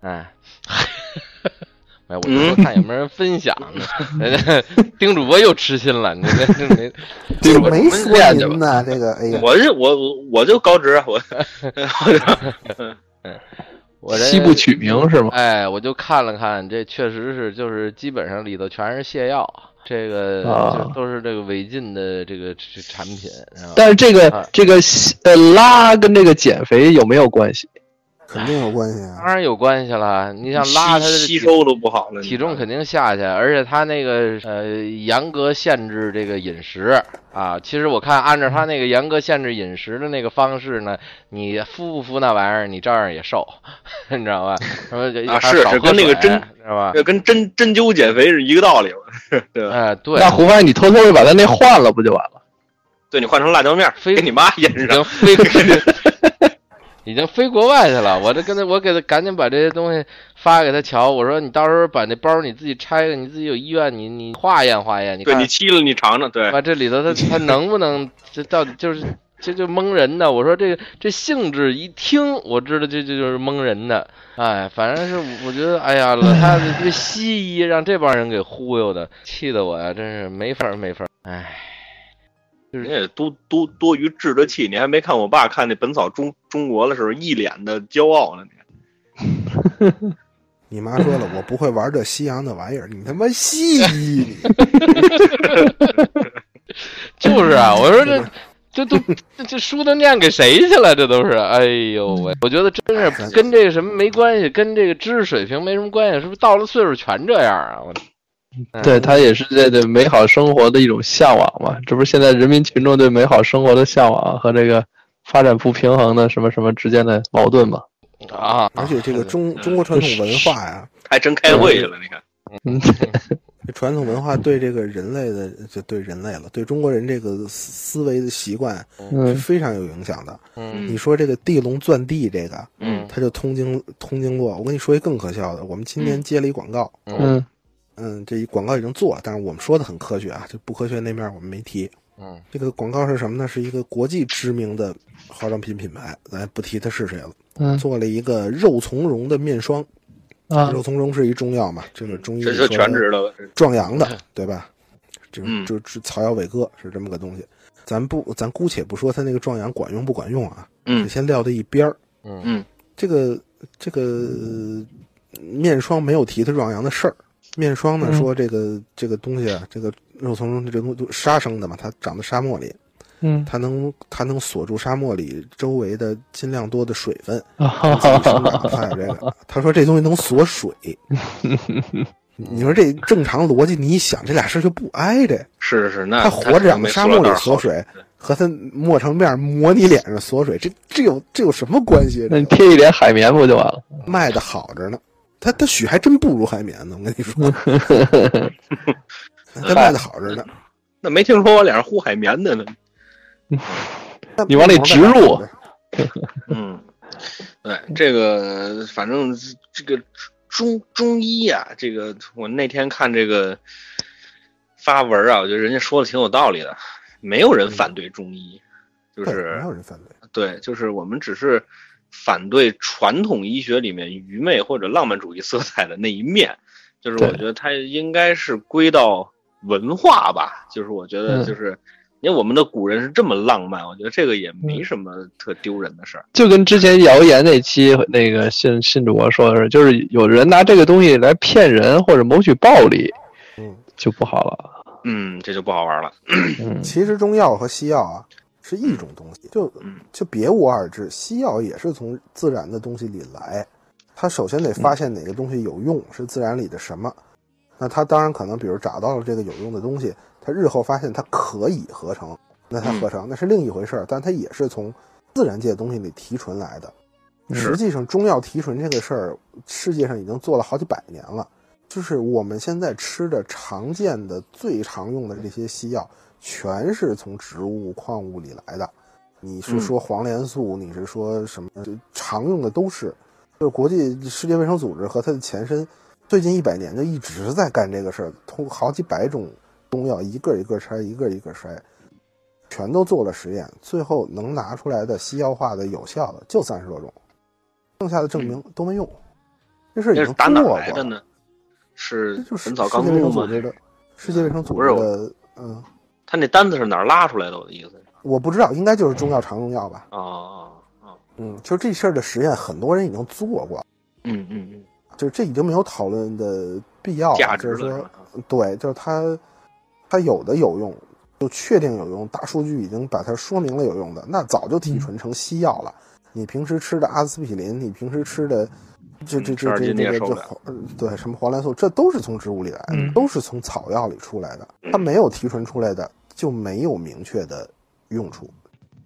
哎，哎，我就说看有没有人分享呢。人 家丁主播又痴心了，你这这没
这
我
没说
练去
您呢，这个哎呀，
我是我我我就高职，我
我这
西部取名是吗？
哎，我就看了看，这确实是就是基本上里头全是泻药，这个都是这个违禁的这个产品。
但是这个
啊
这个呃拉跟这个减肥有没有关系？
肯定有关系啊
当。然有关系了，你想拉他的
吸吸收都不好了，
体重肯定下去，而且他那个呃严格限制这个饮食啊。其实我看按照他那个严格限制饮食的那个方式呢，你敷不敷那玩意儿，你照样也瘦，你知道吧？什么
啊
还少喝
是是跟那个针
知道吧？
这跟针针灸减肥是一个道理嘛，对吧？
哎，对，
那胡凡你偷偷的把他那换了不就完了？
对你换成辣椒面儿，
非
给你妈腌
已
上
经。飞，已经飞国外去了。我这跟他，我给他赶紧把这些东西发给他瞧。我说你到时候把那包你自己拆开，你自己有医院，你你化验化验，你看
对你沏了，你尝尝，对，
把这里头他他能不能这到底就是这就蒙人的。我说这个这性质一听，我知道这这就是蒙人的。哎，反正是我觉得，哎呀，老太太这西医让这帮人给忽悠的，气得我呀，真是没法儿没法儿。哎，
人也多多多余置着气。你还没看我爸看那《本草中中国》的时候，一脸的骄傲呢。你
你妈说了，我不会玩这西洋的玩意儿，你他妈戏你！
就是啊，我说这这都这这书都念给谁去了？这都是，哎呦喂！我觉得真是跟这个什么没关系，跟这个知识水平没什么关系，是不是到了岁数全这样啊？我
对他也是对对美好生活的一种向往嘛，这不是现在人民群众对美好生活的向往和这个发展不平衡的什么什么之间的矛盾嘛？
啊，
而且这个中中国传统文化呀，
还真开会去了，你看。
嗯，
这传统文化对这个人类的，就对人类了，对中国人这个思思维的习惯是
嗯
非常有影响的。
嗯
你说这个地龙钻地这个，
嗯
它就通经通经络。我跟你说一更可笑的，我们今年接了一广告，
嗯
嗯，这一广告已经做了，但是我们说的很科学啊，就不科学那面我们没提。
嗯
这个广告是什么呢？是一个国际知名的化妆品品牌，咱不提它是谁了，
嗯
做了一个肉苁蓉的面霜。
啊
肉苁蓉是一中药嘛，这个中医
这是全知道了。
壮阳的，对吧？就
嗯
就就草药伟哥是这么个东西。咱不，咱姑且不说它那个壮阳管用不管用啊，
嗯
就先撂在一边儿。
嗯
嗯
这个这个呃面霜没有提它壮阳的事儿。面霜呢
嗯
说这个这个东西啊，这个肉苁蓉这东西都沙生的嘛，它长在沙漠里，
嗯
它能它能锁住沙漠里周围的尽量多的水分，
啊。
还有这个，他说这东西能锁水。你说这正常逻辑，你一想，这俩事儿就不挨着。
是是是，那
它活着长在沙漠里锁
水。
水，和它磨成面抹你脸上锁水，这这有这有什么关系？
那你贴一点海绵不就完了？
卖的好着呢，它它许还真不如海绵呢。我跟你说，他卖的好着呢。
那没听说我脸上糊海绵的呢。
你往里植入
嗯，对，这个反正这个中中医啊、这个我那天看这个发文啊，我觉得人家说的挺有道理的，没有人反对中医，就是
没有人反对。
对，就是我们只是反对传统医学里面愚昧或者浪漫主义色彩的那一面，就是我觉得它应该是归到文化吧，就是我觉得
嗯
就是。因为我们的古人是这么浪漫，我觉得这个也没什么特丢人的事儿。
就跟之前谣言那期那个信信主播说的是，就是有人拿这个东西来骗人或者谋取暴利，
嗯，
就不好了。
嗯，这就不好玩了。
嗯
其实中药和西药啊是一种东西，就
嗯
就别无二致。西药也是从自然的东西里来，它首先得发现哪个东西有用，是自然里的什么。那它当然可能，比如找到了这个有用的东西，它日后发现它可以合成，那它合成那是另一回事儿，但它也是从自然界的东西里提纯来的。实际上，中药提纯这个事儿，世界上已经做了好几百年了。就是我们现在吃的常见的、最常用的这些西药，全是从植物、矿物里来的。你是说黄连素，你是说什么？常用的都是。就是国际世界卫生组织和它的前身，最近一百年就一直在干这个事儿，通好几百种中药，一个一个拆，一个一个筛，全都做了实验，最后能拿出来的西药化的有效的就三十多种，剩下的证明都没用。这事儿已经
打
过了。
来的呢？是《
这就是世界卫？生组织的，世界卫生组织的，嗯，
他那单子是哪儿拉出来的？我的意思是。
我不知道，应该就是中药常用药吧。
哦哦哦，
嗯，就这事儿的实验，很多人已经做过，
嗯嗯嗯，
就是这已经没有讨论的必要了。
价值
就是说
了，
对，就是它，它有的有用，就确定有用，大数据已经把它说明了有用的，那早就提纯成西药了。你平时吃的阿司匹林，你平时吃的这这这这这个这对什么黄连素，这都是从植物里来的，
嗯
都是从草药里出来的。它没有提纯出来的，就没有明确的用处。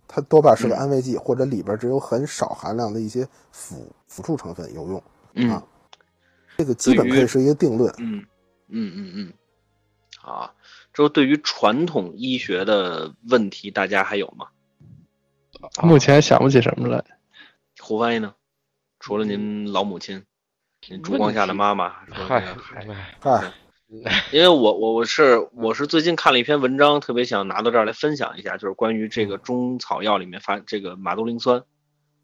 它多半是个
嗯
安慰剂，或者里边只有很少含量的一些辅辅助成分有用。
嗯
啊这个基本可以是一个定论。
嗯嗯嗯嗯，啊。之后对于传统医学的问题，大家还有吗？
目前想不起什么来。
胡翻译呢？除了您老母亲，您烛光下的妈妈，说
嗨
那个
嗨，
哎，
因为我我我是我是最近看了一篇文章，特别想拿到这儿来分享一下，就是关于这个中草药里面发这个马兜铃酸，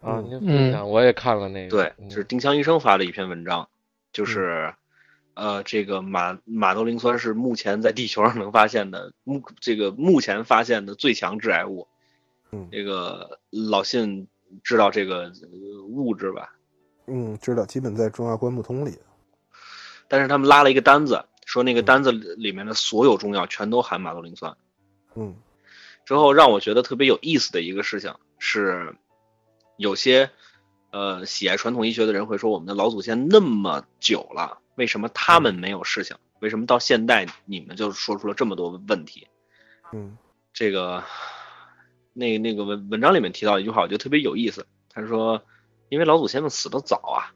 啊，您分享，我也看了那个，
对，
就
是丁香医生发的一篇文章，就是呃，这个马马兜铃酸是目前在地球上能发现的目这个目前发现的最强致癌物。
嗯。
这个老信知道这个呃物质吧？
嗯，知道，基本在中药关木通里。
但是他们拉了一个单子，说那个单子里面的所有中药全都含马兜铃酸。
嗯
之后让我觉得特别有意思的一个事情是，有些呃喜爱传统医学的人会说，我们的老祖先那么久了，为什么他们没有事情？为什么到现代你们就说出了这么多问题？
嗯
这个那那个文文章里面提到一句话，我觉得特别有意思。他说，因为老祖先们死的早啊，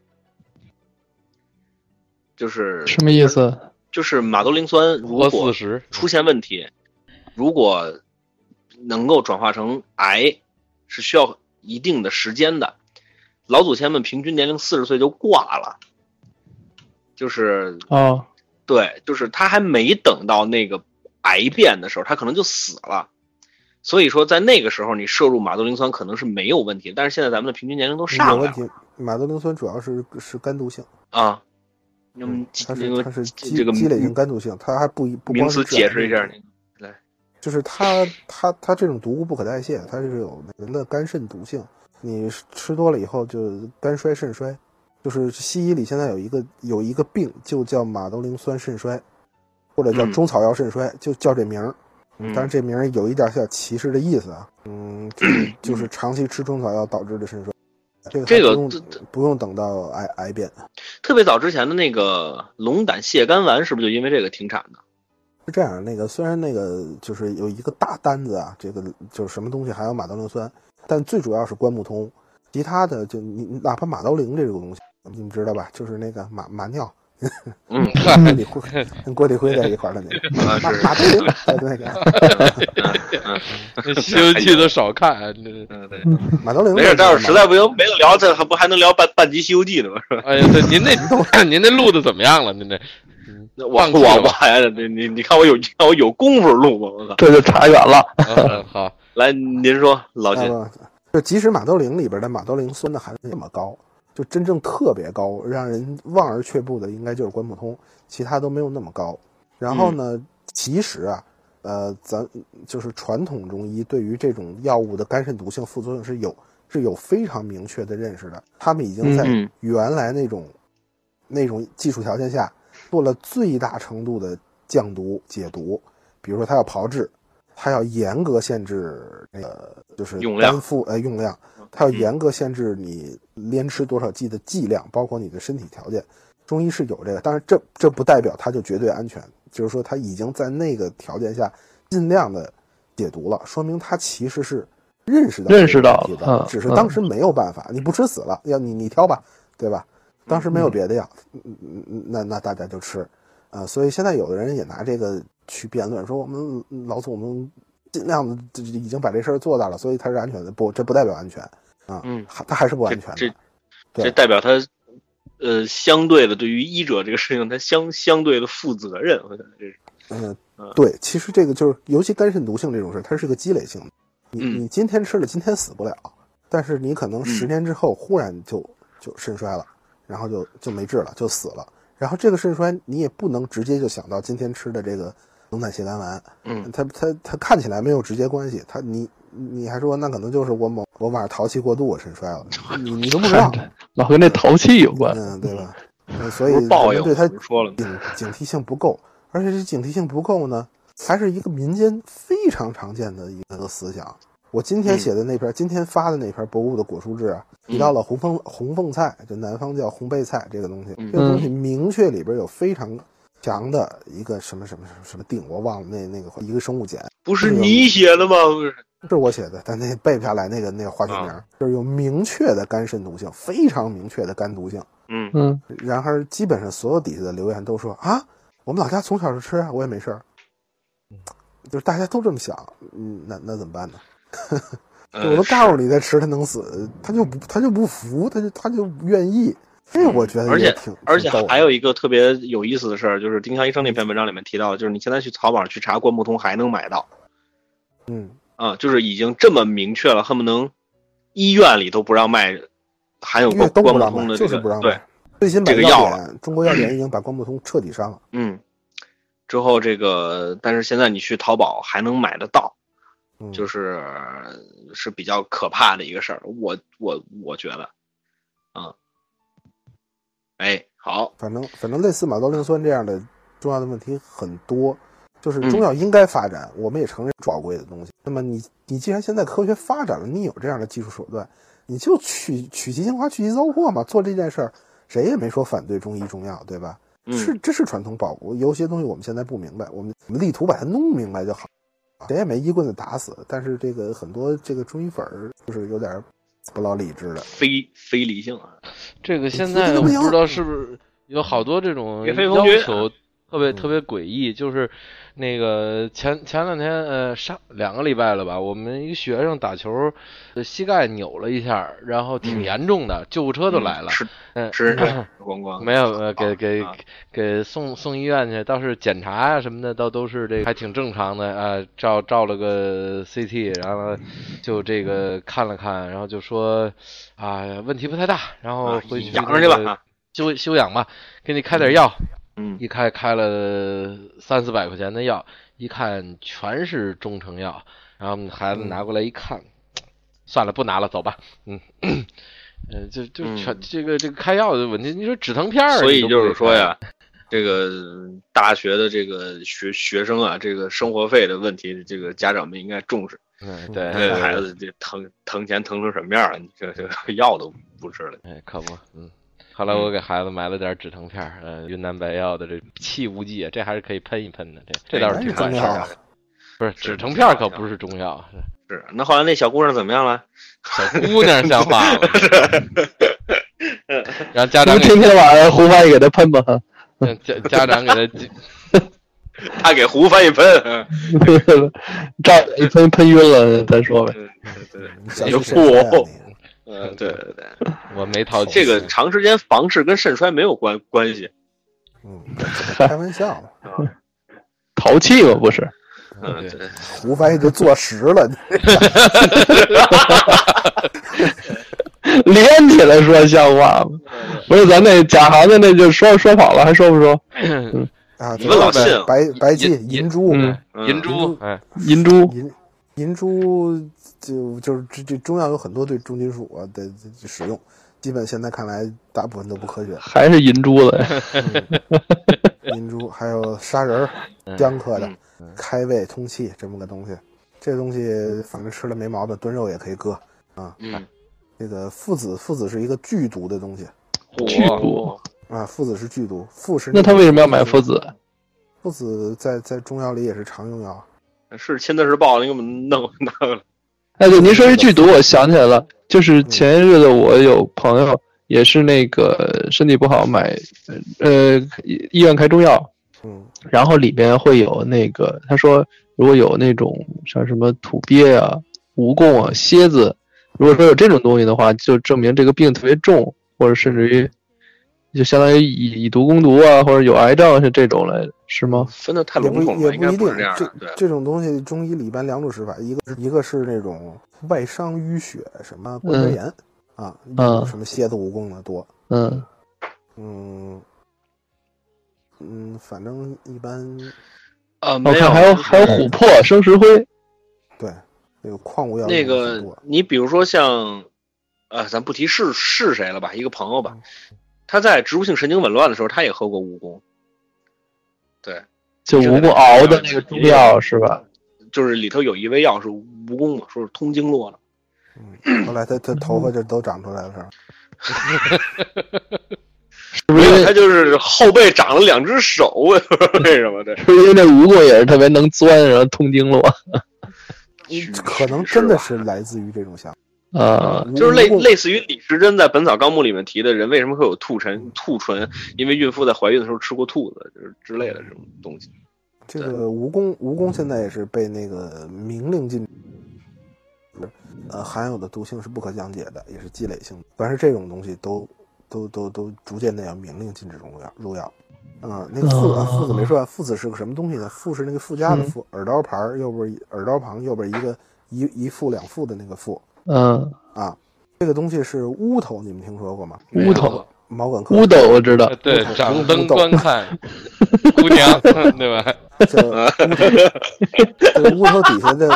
就是
什么意思？
就是马兜铃酸如
活
果出现问题，如果能够转化成癌，是需要一定的时间的。老祖先们平均年龄四十岁就挂了，就是
哦，
对，就是他还没等到那个癌变的时候，他可能就死了。所以说，在那个时候你摄入马兜铃酸可能是没有问题，但是现在咱们的平均年龄都
有
上来了
问题。马兜铃酸主要是是肝毒性，
啊。那么
它
那个
是它是积
这个
积累性肝毒性，它还不一不
名
光是
词解释一下那个。
就是它它它这种毒物不可代谢，它是有人的肝肾毒性，你吃多了以后就肝衰肾衰，就是西医里现在有一个有一个病就叫马兜铃酸肾衰，或者叫
嗯
中草药肾衰，就叫这名儿。
嗯
当然这名儿有一点小歧视的意思啊，嗯，就是 就是长期吃中草药导致的肾衰，这个
这个
不用等到癌癌变，
特别早之前的那个龙胆泻肝丸，是不是就因为这个停产的？
是这样，那个虽然那个就是有一个大单子啊，这个就是什么东西含有马兜铃酸，但最主要是关木通，其他的就你你哪怕马兜铃这种东西，你们知道吧？就是那个马马尿，
嗯，
郭李辉跟郭李辉在一块儿的那个
啊
马马兜铃，对那个
嗯
那《西游记》都少看，这
嗯对，
马兜铃。
没事，待会儿实在不行没得聊，这还不还能聊半半集《西游记》呢吗？是吧？
哎呀，对，您那 您那录的怎么样了？您这
我我
忘记了
我还你你你看我有你看我有功夫录吗？我操！
这就差远了。
嗯好，
来，您说老金，
啊，就即使马兜铃里边的马兜铃酸的含量这么高，就真正特别高，让人望而却步的，应该就是关普通，其他都没有那么高。然后呢，其实啊，呃，咱就是传统中医对于这种药物的肝肾毒性副作用是有是有非常明确的认识的，他们已经在
嗯
原来那种、那种技术条件下做了最大程度的降毒解毒，比如说他要炮制，他要严格限制那个就是
用量
单副呃用量，它要严格限制你连吃多少剂的剂量，包括你的身体条件。中医是有这个，但是这这不代表它就绝对安全，就是说它已经在那个条件下尽量的解毒了，说明它其实是认识到
认识到
的
嗯
只是当时没有办法，你不吃死了，要你你挑吧，对吧？当时没有别的药，嗯嗯嗯那那大家就吃，啊、所以现在有的人也拿这个去辩论，说我们老祖宗尽量的这这已经把这事儿做到了，所以它是安全的。不，这不代表安全啊，
嗯
还它还是不安全
这
的。对
这代表它呃相对的对于医者这个事情，它相相对的负责任，我觉得这是
嗯
嗯，
对，其实这个就是，尤其肝肾毒性这种事儿，它是个积累性的。你
嗯
你今天吃了，今天死不了，但是你可能十年之后忽然就就肾衰了，然后就就没治了，就死了。然后这个肾衰你也不能直接就想到今天吃的这个龙胆泻肝丸，
嗯
它它它看起来没有直接关系，它你你还说那可能就是我某我晚上淘气过度我肾衰了，你你都不知道，
老跟那淘气有关。
嗯，对吧？嗯所以
不是报应，
人对
他说了？
警警惕性不够，而且这警惕性不够呢，还是一个民间非常常见的一个思想。我今天写的那篇，今天发的那篇《博物的果蔬志》啊，提到了红凤红凤菜，就南方叫红贝菜这个东西，
嗯
这个东西明确里边有非常强的一个什么什么什么什么定，我忘了那那个一个生物碱，
不是你写的吗？不是，
是我写的，但那背不下来那个那个化学名儿，就是有明确的肝肾毒性，非常明确的肝毒性。
嗯
嗯，
然而，基本上所有底下的留言都说啊，我们老家从小就吃啊，我也没事儿。就是大家都这么想，嗯，那那怎么办呢？
呃
我都告诉你再吃他能死，他就不他就不服，他就他就不愿意。这我觉得
而且，而且还有一个特别有意思的事儿，就是丁香医生那篇文章里面提到的，就是你现在去淘宝上去查关木通还能买到
嗯，
啊，就是已经这么明确了，恨不能医院里都不让卖含有关关木通的这个
就是不让卖。
对
最新版
这个药
了，中国药典已经把关木通彻底删了。
嗯，之后这个，但是现在你去淘宝还能买得到，
嗯，
就是是比较可怕的一个事儿。我我我觉得，啊，哎，好，
反正反正类似马兜铃酸这样的重要的问题很多，就是
嗯
中药应该发展，我们也承认宝贵的东西。那么你你既然现在科学发展了，你有这样的技术手段，你就取取其精华，去其糟粕嘛。做这件事儿，谁也没说反对中医中药，对吧？
嗯，
是这是传统宝物，有些东西我们现在不明白，我们我们力图把它弄明白就好。谁也没一棍子打死，但是这个很多这个中医粉儿就是有点不老理智的。
非非理性啊，
这个现在我不知道是不是有好多这种要求特别
嗯。
特别诡异，就是那个前前两天呃上两个礼拜了吧，我们一个学生打球，呃膝盖扭了一下，然后挺
嗯。
严重的，救护车都来了。
吃
嗯，
吃 光光
没有，呃，给给
啊
给送送医院去，倒是检查啊什么的，倒都是这个还挺正常的啊，照照了个 CT，然后就这个看了看，然后就说啊问题不太大，然后
啊
回去
养着去吧啊，
休休养吧，给你开点药，
嗯
一开开了三四百块钱的药，一看全是中成药，然后孩子拿过来一看，算了，不拿了，走吧，嗯。呃，就就
嗯
全、这个这个开药的问题，你说止疼片儿，
所以就是说呀，这个大学的这个学学生啊，这个生活费的问题，这个家长们应该重视。
嗯，对，
孩子这疼疼钱疼成什么样了？你这这药都不吃了。
哎，可不，嗯。后来我给孩子买了点止疼片儿，呃，云南白药的这气无剂，这还是可以喷一喷的，这这倒是挺管事儿。不是止疼片儿可不是中药，是
是，那后来那小姑娘怎么样了？
小姑娘像话吗。让家长给
不是天天晚上胡翻译给她喷吧？
让家家长给她
他给胡翻译喷。
照一喷喷晕了再说呗。
对对
小
有
区谁啊
嚯
你
嗯，对。对对，
我没淘气
这个长时间房事跟肾衰没有关关系。
嗯，开玩笑嘛，
淘气嘛不是？
嗯，对，
胡翻译就坐实了。
连起来说像话吗？不是咱那假行的那就说说跑了，还说不说？
啊，
你们老信。
白白金
银
银珠，
银珠，哎，
银珠。
银银珠就就是这这中药有很多对重金属啊的的使用，基本现在看来大部分都不科学。
还是银珠子，
银珠还有砂仁儿，
嗯
姜科的
嗯，
开胃通气这么个东西。这东西反正吃了没毛病，炖肉也可以搁啊。
嗯，
这个附子，附子是一个剧毒的东西
剧毒
啊，附子是剧毒，附是
那他为什么要买附？子？
附子在在中药里也是常用药。
是《亲自日报》你给我们弄弄了。
哎，对，您说这剧毒，我想起来了，就是前些日子我有朋友也是那个身体不好买，呃，医医院开中药，
嗯
然后里边会有那个，他说如果有那种像什么土鳖啊、蜈蚣啊、蝎子，如果说有这种东西的话，就证明这个病特别重，或者甚至于就相当于以以毒攻毒啊，或者有癌症是这种来，是吗？
分的太笼统了，应该
也不一定
这样，的。
这
对，
这种东西中医里边两种使法，一个一个是那种外伤淤血，什么关节炎、啊，
嗯
什么蝎子蜈蚣的多。
嗯，
嗯嗯，反正一般
啊，
我
没
看还有还有琥珀、生石灰，
对那个矿物药
那个，你比如说像，呃，咱不提是是谁了吧，一个朋友吧，他在植物性神经紊乱的时候，他也喝过蜈蚣，对，
就蜈蚣熬的那个中药是吧？
就是里头有一味药是蜈蚣嘛，说是通经络的，
嗯，后来他他头发就都长出来了，是吧？
是不是因为
他就是后背长了两只手，我也不知道为什么，对，
是因为那蜈蚣也是特别能钻，然后通经络
可能真的是来自于这种想法。
啊？
就是类类似于李时珍在《本草纲目》里面提的人为什么会有兔唇兔唇，因为孕妇在怀孕的时候吃过兔子，就是之类的这种东西。
这个蜈蚣，蜈蚣现在也是被那个明令禁止，呃，含有的毒性是不可降解的，也是积累性的。凡是这种东西都都都都逐渐的要明令禁止入药入药。啊、那个附啊，附子没说完，附子是个什么东西呢？附是那个附加的附，耳刀旁右边耳刀旁右边一个一一附两附的那个附
嗯，
啊。这个东西是乌头，你们听说过吗？
乌头，
毛管科
乌头我知道，
对，
乌
掌灯
豆
观看姑娘，对吧？
叫乌头，这个乌头底下的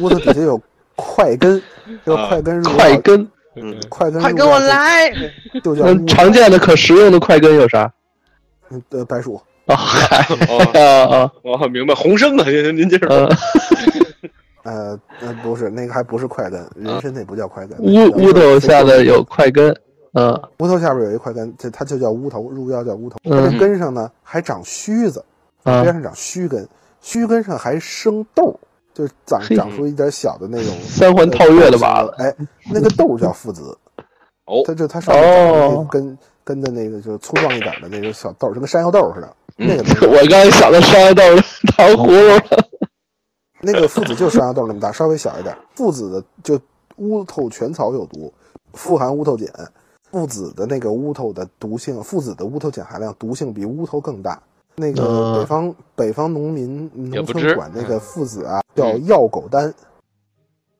乌头底下有块根，这个块根入药
快根，
嗯，
快根
快跟我来！
就就叫
嗯，常见的可食用的快根有啥？
嗯呃白薯，
啊，嗨，
哦，
啊啊，
哦，明白，红生的，您您接着说。
呃，
呃呃不是那个还不是快根，人参那不叫快根，
乌乌头下的有快根，嗯
乌头下边有一块根，这它就叫乌头，入药叫乌头。它根上呢还长须子，
啊
边上长须根，须根上还生豆，就是长长出一点小的那种
三环套月的娃子，
哎，那个豆叫附子，
哦
它就它上面根根的那个就是粗壮一点的那种小豆，就跟山药豆似的。那个
我刚才想到山药豆糖葫芦了，
那个附子就山药豆那么大，稍微小一点。附子的就乌头全草有毒，富含乌头碱。附子的那个乌头的毒性，附子的乌头碱含量毒性比乌头更大。那个
嗯
北方、北方农民农
也不知
村管那个附子啊叫药狗丹，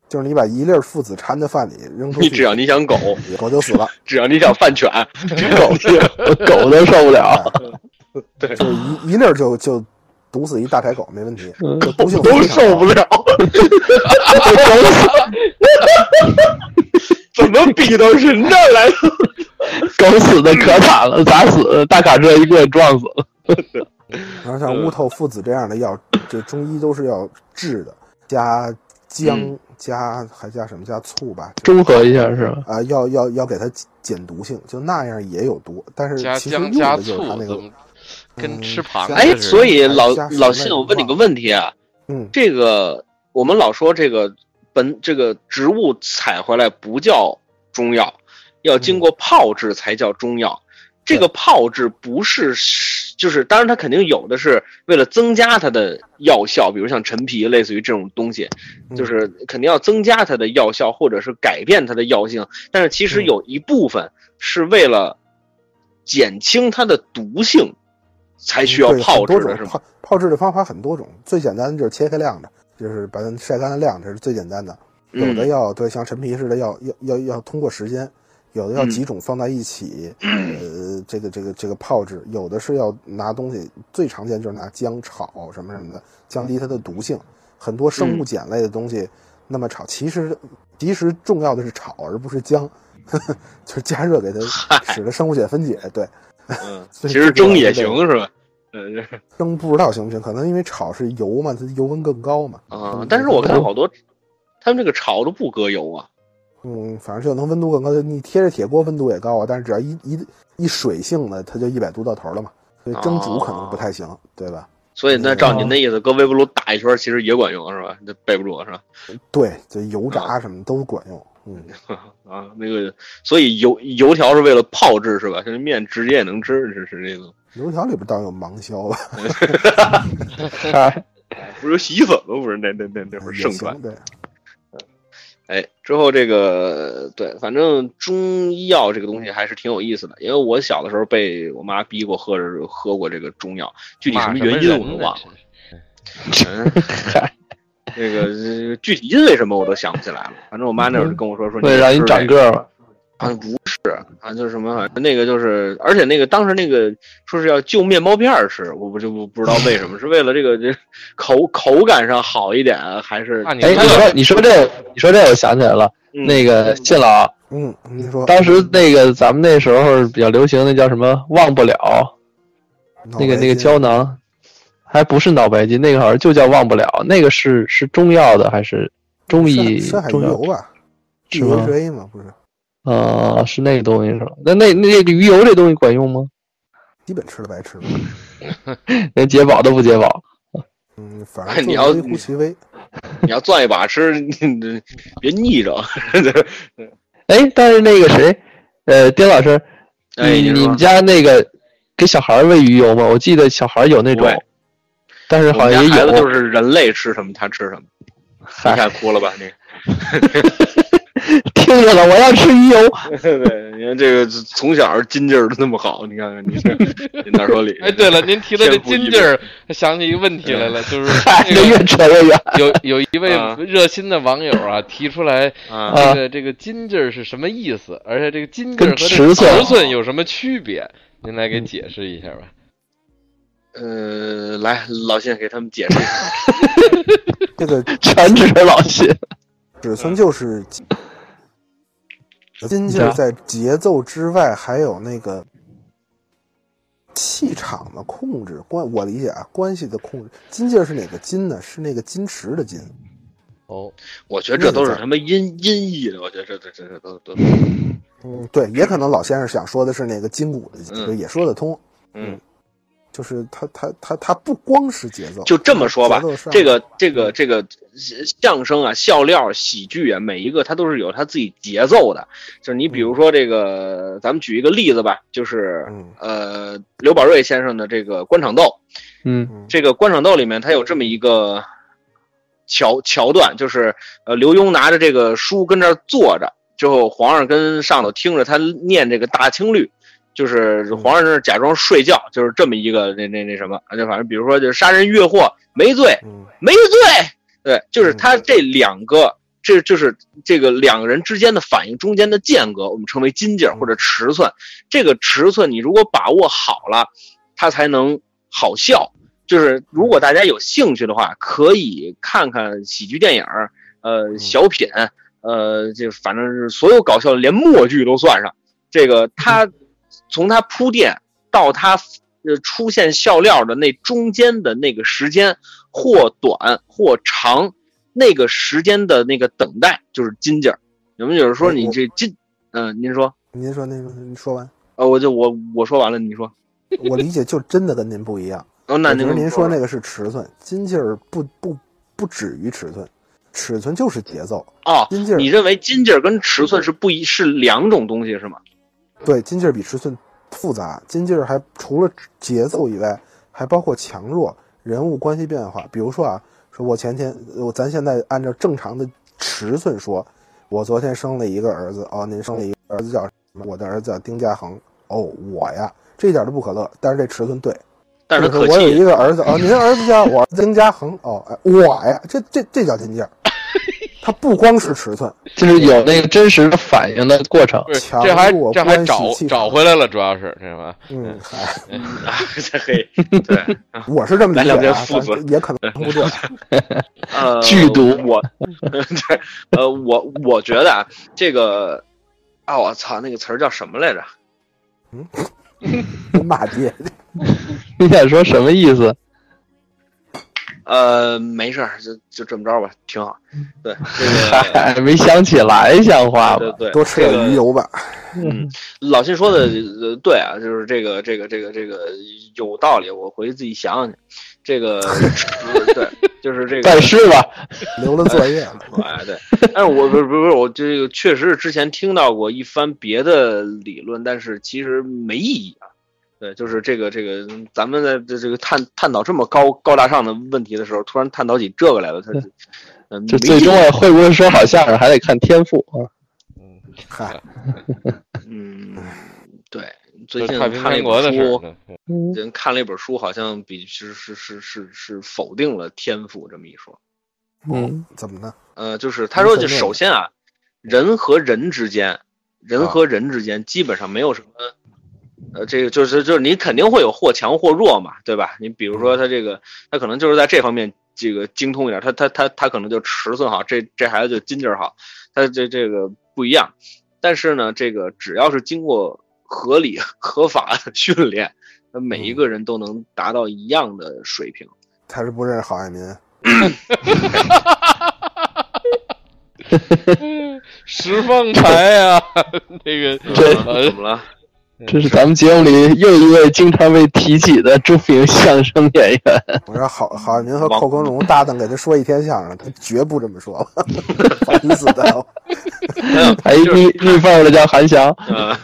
就是你把一粒附子掺在饭里扔出去，
你只要你想狗，
狗就死了。
只要你想饭犬，
狗我 狗都受不了，
对，
就一一粒儿就就毒死一大柴狗没问题，毒性
都
非常高
受不了，
怎么比到人这儿来了？
狗死的可惨了，咋死的？大卡车一过去撞死了。
然后像乌头、附子这样的药，这中医都是要治的，加姜，
嗯
加还加什么？加醋吧，就
中和一下是吧？
啊、要要要给它减毒性，就那样也有毒，但是
加
其实用
姜加
的就是它那个，
跟
嗯
吃螃蟹
加
哎，所以老老信，我问你个问题啊，
嗯，
这个我们老说这个本这个植物采回来不叫中药，要经过泡制才叫中药。这个泡制不是就是，当然它肯定有的是为了增加它的药效，比如像陈皮，类似于这种东西，
嗯。
就是肯定要增加它的药效，或者是改变它的药性。但是其实
嗯。
有一部分是为了减轻它的毒性，才需要
对
泡制是吗？
泡泡制的方法很多种，最简单的就是切开晾着，就是把它晒干了晾着，是最简单的。有的
嗯
要对像陈皮似的要要要要通过时间，有的要
嗯
几种放在一起，呃，这个这个这个泡制，有的是要拿东西，最常见就是拿姜炒什么什么的，降低它的毒性。很多生
嗯
物碱类的东西，那么炒，其实其实重要的是炒，而不是姜，就是加热给它使得生物碱分解。对，
嗯，其实蒸也行是吧？嗯，这
蒸不知道行不行，可能因为炒是油嘛，它油温更高嘛。
啊，但是我看好多，他们这个炒都不搁油啊。
嗯，反正就能温度更高。你贴着铁锅温度也高啊，但是只要一一一水性的，它就一百度到头了嘛。所以蒸煮可能不太行，对吧？
所以那
嗯
照您的意思，搁微波炉打一圈，其实也管用是吧？那备不住是吧？
对，就油炸什么都管用。嗯，
啊，那个，所以油油条是为了泡制是吧？这面直接也能吃，是是这个，
油条里边倒有芒硝吧，
嗨，
不是洗衣粉吗？不是那那那那会儿
也
盛传
行。。对，
哎，之后这个对，反正中医药这个东西还是挺有意思的，因为我小的时候被我妈逼过喝着喝过这个中药，具体什么原因我都忘了。嗯，那个呃具体因为什么我都想不起来了。反正我妈那会儿就跟我说说，
为了让你长
个。
个儿嘛。
啊，不是啊，就是什么，那个就是，而且那个当时那个说是要就面包片儿吃，我不就不不知道为什么，是为了这个这口口感上好一点，还是
哎，
你
说你说这你说这我想起来了，
嗯
那个信老，
嗯，你说
当时那个咱们那时候比较流行那叫什么忘不了，那个那个胶囊，还不是脑白金，那个好像就叫忘不了，那个是是中药的还是中医中药
油？吧
是吗
？DHA 嘛，不是，
啊，是那个东西是吧？那那那个鱼油这东西管用吗？
基本吃了白吃了。
连解饱都不解饱。
嗯，反正
你要
微乎其微。
你要攥一把吃，你你别腻着。
哎，但是那个谁，呃，丁老师，
哎，你说
你你们家那个给小孩喂鱼油吗？我记得小孩有那种
喂，
但是好像也有。
家孩子就是人类吃什么他吃什么，你
嗨，
看哭了吧你？
听见了，我要吃鱼油。
对，你看这个从小筋劲儿都那么好，你看看你这，你哪说理？
哎，对了，您提到这筋劲儿，想起一个问题来了，就是，这个
越扯越远。
有有一位
啊
热心的网友啊，提出来
啊
这个这个筋劲儿是什么意思，而且这个筋劲儿和
尺寸
有什么区别？您来给解释一下吧。
呃，来，老谢给他们解释一下。
这个
全指着老谢。
尺寸就是金劲儿在节奏之外，还有那个气场的控制关。我理解啊，关系的控制。金劲儿是哪个金呢？是那个金池的金。
哦，
我觉得这都是什么音音译的，我觉得这这这这都都，
嗯，对，也可能老先生想说的是那个筋骨的筋，
嗯
也说得通。
嗯，
就是他他他他不光是节奏，
就这么说吧这个这个这个相声啊、笑料、喜剧啊，每一个它都是有它自己节奏的。就是你比如说这个，咱们举一个例子吧，就是
嗯
呃刘宝瑞先生的这个官场斗，
嗯。
嗯。
这个官场斗里面，它有这么一个桥桥段，就是呃刘墉拿着这个书跟这儿坐着，之后皇上跟上头听着他念这个大清律，就是皇上在那儿假装睡觉，就是这么一个那那那什么，就反正比如说就是杀人越货没罪，
嗯
没罪，对，就是他这两个，这就是这个两个人之间的反应中间的间隔，我们称为金劲儿或者尺寸。这个尺寸你如果把握好了，他才能好笑。就是如果大家有兴趣的话，可以看看喜剧电影儿，呃，小品，呃，这反正是所有搞笑，连默剧都算上。这个他 从它铺垫到它呃出现笑料的那中间的那个时间，或短或长，那个时间的那个等待就是金劲儿。有没有人说你这金？嗯、您说，
您说那个，您说完，
呃，我就我我说完了，你说。
我理解就真的跟您不一样。
哦，那您
您说
说
那个是尺寸，金劲儿不不不止于尺寸，尺寸就是节奏。
哦，
金劲儿
你认为金劲儿跟尺寸是不一是两种东西是吗？
对，筋劲儿比尺寸复杂，筋劲儿还除了节奏以外，还包括强弱、人物关系变化。比如说啊，说我前天我咱现在按照正常的尺寸说，我昨天生了一个儿子，哦，您生了一个儿子叫什么？我的儿子叫丁家恒。哦，我呀，这一点都不可乐，但是这尺寸对。
但是
我有一，个儿子，哦，您儿子叫我丁家恒，哦，哎，我呀，这这这叫金劲儿，它不光是尺寸，
就是有那个真实的反应的过程。
强
这还这还找找回来了，主要是是吧？
嗯，嗨，
啊，这嘿，对，
我是这么理
来两
解啊，
遍父子
也可能不对。
呃，
剧毒
我，对，呃，我我觉得啊，这个啊，我操，那个词儿叫什么来着？
嗯骂街，
你想说什么意思？
呃，没事儿，就就这么着吧，挺好。对，这个，
嗨，没想起来，像话吧？
对对，
多吃点鱼油吧。
嗯，老信说的呃对啊，就是这个这个这个这个有道理，我回去自己想想去。这个对，就是这个
但是吧。
留了作业了。
哎，对，但是我不是不是不是，我这个确实是之前听到过一番别的理论，但是其实没意义啊。对，就是这个这个，咱们在这这个探探讨这么高高大上的问题的时候，突然探讨起这个来了，它是嗯，
这
没意义
最终啊，会不会说好相声还得看天赋啊？
嗨，
嗯，对，最近看了一本书，
事儿呢。
嗯
最近看了一本书，好像比是是是是是否定了天赋这么一说。
嗯
怎么呢？
呃，就是他说，就首先啊，人和人之间，人和人之间基本上没有什么，呃，这个就是就是你肯定会有或强或弱嘛，对吧？你比如说他这个，他可能就是在这方面这个精通一点，他他他他可能就尺寸好，这这孩子就筋劲儿好，他这这个不一样。但是呢，这个只要是经过合理 合法的训练，那每一个人都能达到一样的水平。
他是不认识郝爱民，
十方牌呀，这个
这
呃
怎么了？
这是咱们节目里又一位经常被提起的著名相声演员。
我说好好，您和寇光荣搭档给他说一天相声，他绝不这么说了，烦死他了。
没有，
还一逆逆缝儿的叫韩翔，
嗯。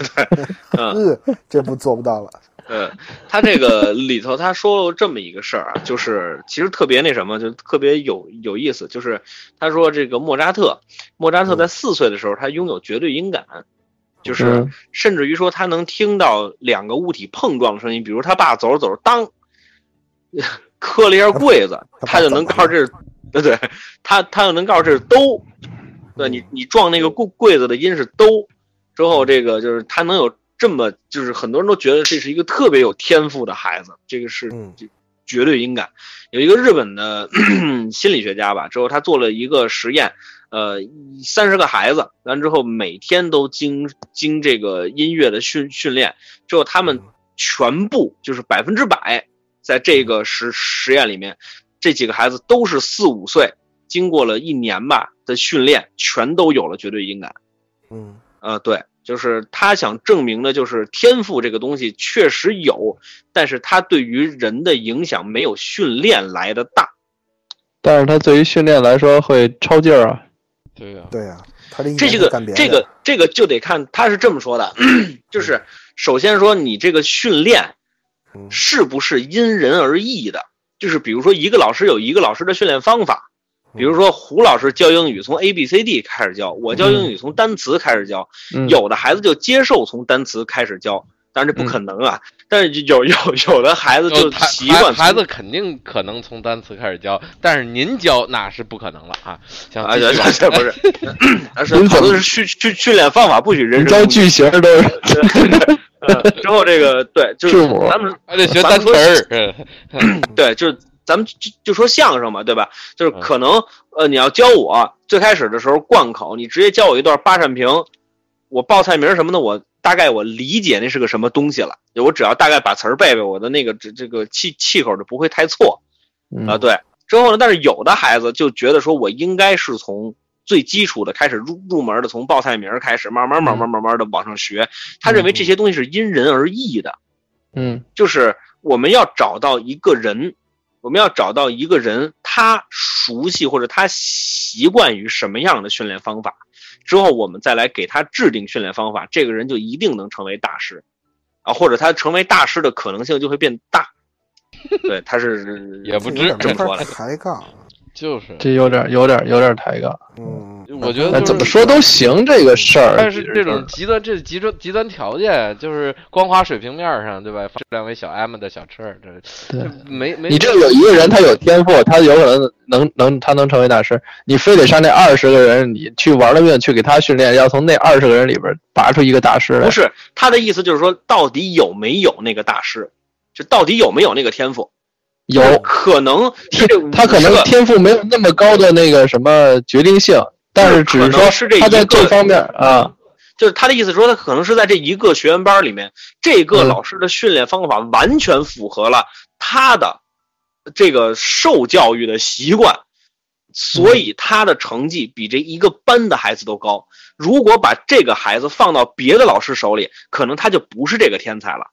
嗯，这不做不到了。
呃，他这个里头他说了这么一个事儿啊，就是其实特别那什么，就特别有有意思，就是他说这个莫扎特，莫扎特在四岁的时候他拥有绝对音感，就是
嗯。
甚至于说他能听到两个物体碰撞的声音，比如他爸走着走着当 磕了一下柜子，
他
就能告诉这是，对 对，他他就能告诉这是兜，对你你撞那个柜柜子的音是兜，之后这个就是他能有这么，就是很多人都觉得这是一个特别有天赋的孩子，这个是绝对音感。有一个日本的 心理学家吧，之后他做了一个实验，呃，三十个孩子，完之后每天都经经这个音乐的训训练，之后他们全部就是百分之百，在这个实实验里面，这几个孩子都是四五岁，经过了一年吧的训练，全都有了绝对音感。
嗯
呃，对，就是他想证明的，就是天赋这个东西确实有，但是他对于人的影响没有训练来的大。
但是他对于训练来说会超劲儿啊。
对呀、
对呀、他这
这个这个这个就得看他是这么说的，就是首先说你这个训练
嗯。
是不是因人而异的，就是比如说一个老师有一个老师的训练方法。比如说胡老师教英语从 A B C D 开始教，我教英语从单词开始教，
嗯，
有的孩子就接受从单词开始教，当然这不可能啊。但是有有有的孩子就习惯
孩孩子肯定可能从单词开始教，但是您教那是不可能了啊！行，
啊，不是 而是
您怎么
讨论是训训训练方法，不许人
你教句型都是
呃之后这个对，就是咱们
还得学单词儿。嗯
对，就是咱们就就说相声嘛，对吧？就是
嗯
可能呃，你要教我最开始的时候贯口，你直接教我一段八扇屏，我报菜名什么的，我大概我理解那是个什么东西了，我只要大概把词儿背背，我的那个这这个气气口就不会太错
嗯
啊。对，之后呢，但是有的孩子就觉得说我应该是从。最基础的开始入入门的，从报菜名开始，慢慢慢慢慢慢的往上学。他认为这些东西是因人而异的，
嗯
就是我们要找到一个人，我们要找到一个人，他熟悉或者他习惯于什么样的训练方法，之后我们再来给他制定训练方法，这个人就一定能成为大师，啊，或者他成为大师的可能性就会变大。对，他是
也不
这有点没法
这么说了。
抬杠。
就是，
这有点有点有点抬杠。
嗯，
我觉得就是
怎么说都行，这个事儿。
但是这种极端，这极端极端条件，就是光滑水平面上，对吧？这两位小 M 的小车，这
对
这没没
你这有一个人他有天赋，他有可能能能他能成为大师，你非得上那二十个人，你去玩了命去给他训练，要从那二十个人里边拔出一个大师来
不。是他的意思，就是说到底有没有那个大师，就到底有没有那个天赋？
有。
可能
天他可能天赋没有那么高的那个什么决定性，但是只
可能
说
是这
他在
一个
这方面啊，
就是他的意思说，他可能是在这一个学员班里面，这个
嗯。
老师的训练方法完全符合了他的这个受教育的习惯，所以他的成绩比这一个班的孩子都高。如果把这个孩子放到别的老师手里，可能他就不是这个天才了。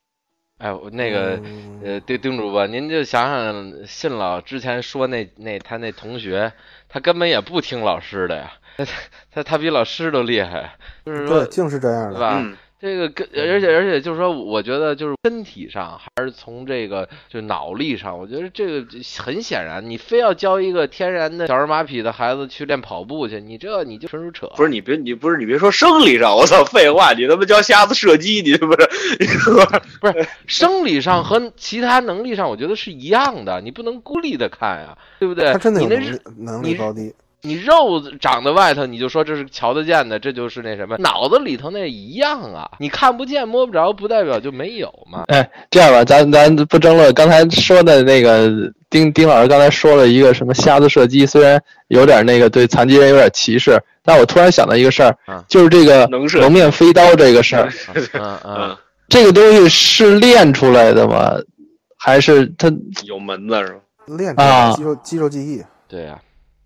哎，我那个
嗯
呃，丁丁主播，您就想想信老之前说那那他那同学，他根本也不听老师的呀，他他他比老师都厉害，就是说
对，净是这样的。
对吧？
嗯，
这个跟而且而且就是说，我觉得就是身体上还是从这个就脑力上，我觉得这个很显然，你非要教一个天然的小儿马匹的孩子去练跑步去，你这你就纯属扯。
不是你别你不是你别说生理上，我操，废话，你他妈教瞎子射击，你这不是？
不是生理上和其他能力上，我觉得是一样的，你不能孤立的看呀，对不对？
他真的
你那是
有能力能力高低。
你肉长在外头，你就说这是瞧得见的，这就是那什么，脑子里头那一样啊，你看不见摸不着，不代表就没有嘛。
哎，这样吧，咱咱不争论。刚才说的那个丁丁老师刚才说了一个什么瞎子射击，虽然有点那个对残疾人有点歧视，但我突然想到一个事儿
嗯，
就是这个蒙面飞刀这个事儿，
嗯嗯
嗯，，
这个东西是练出来的吗？还是他
有门子是吧？
练出来
啊
肌肉肌肉记忆，
对呀、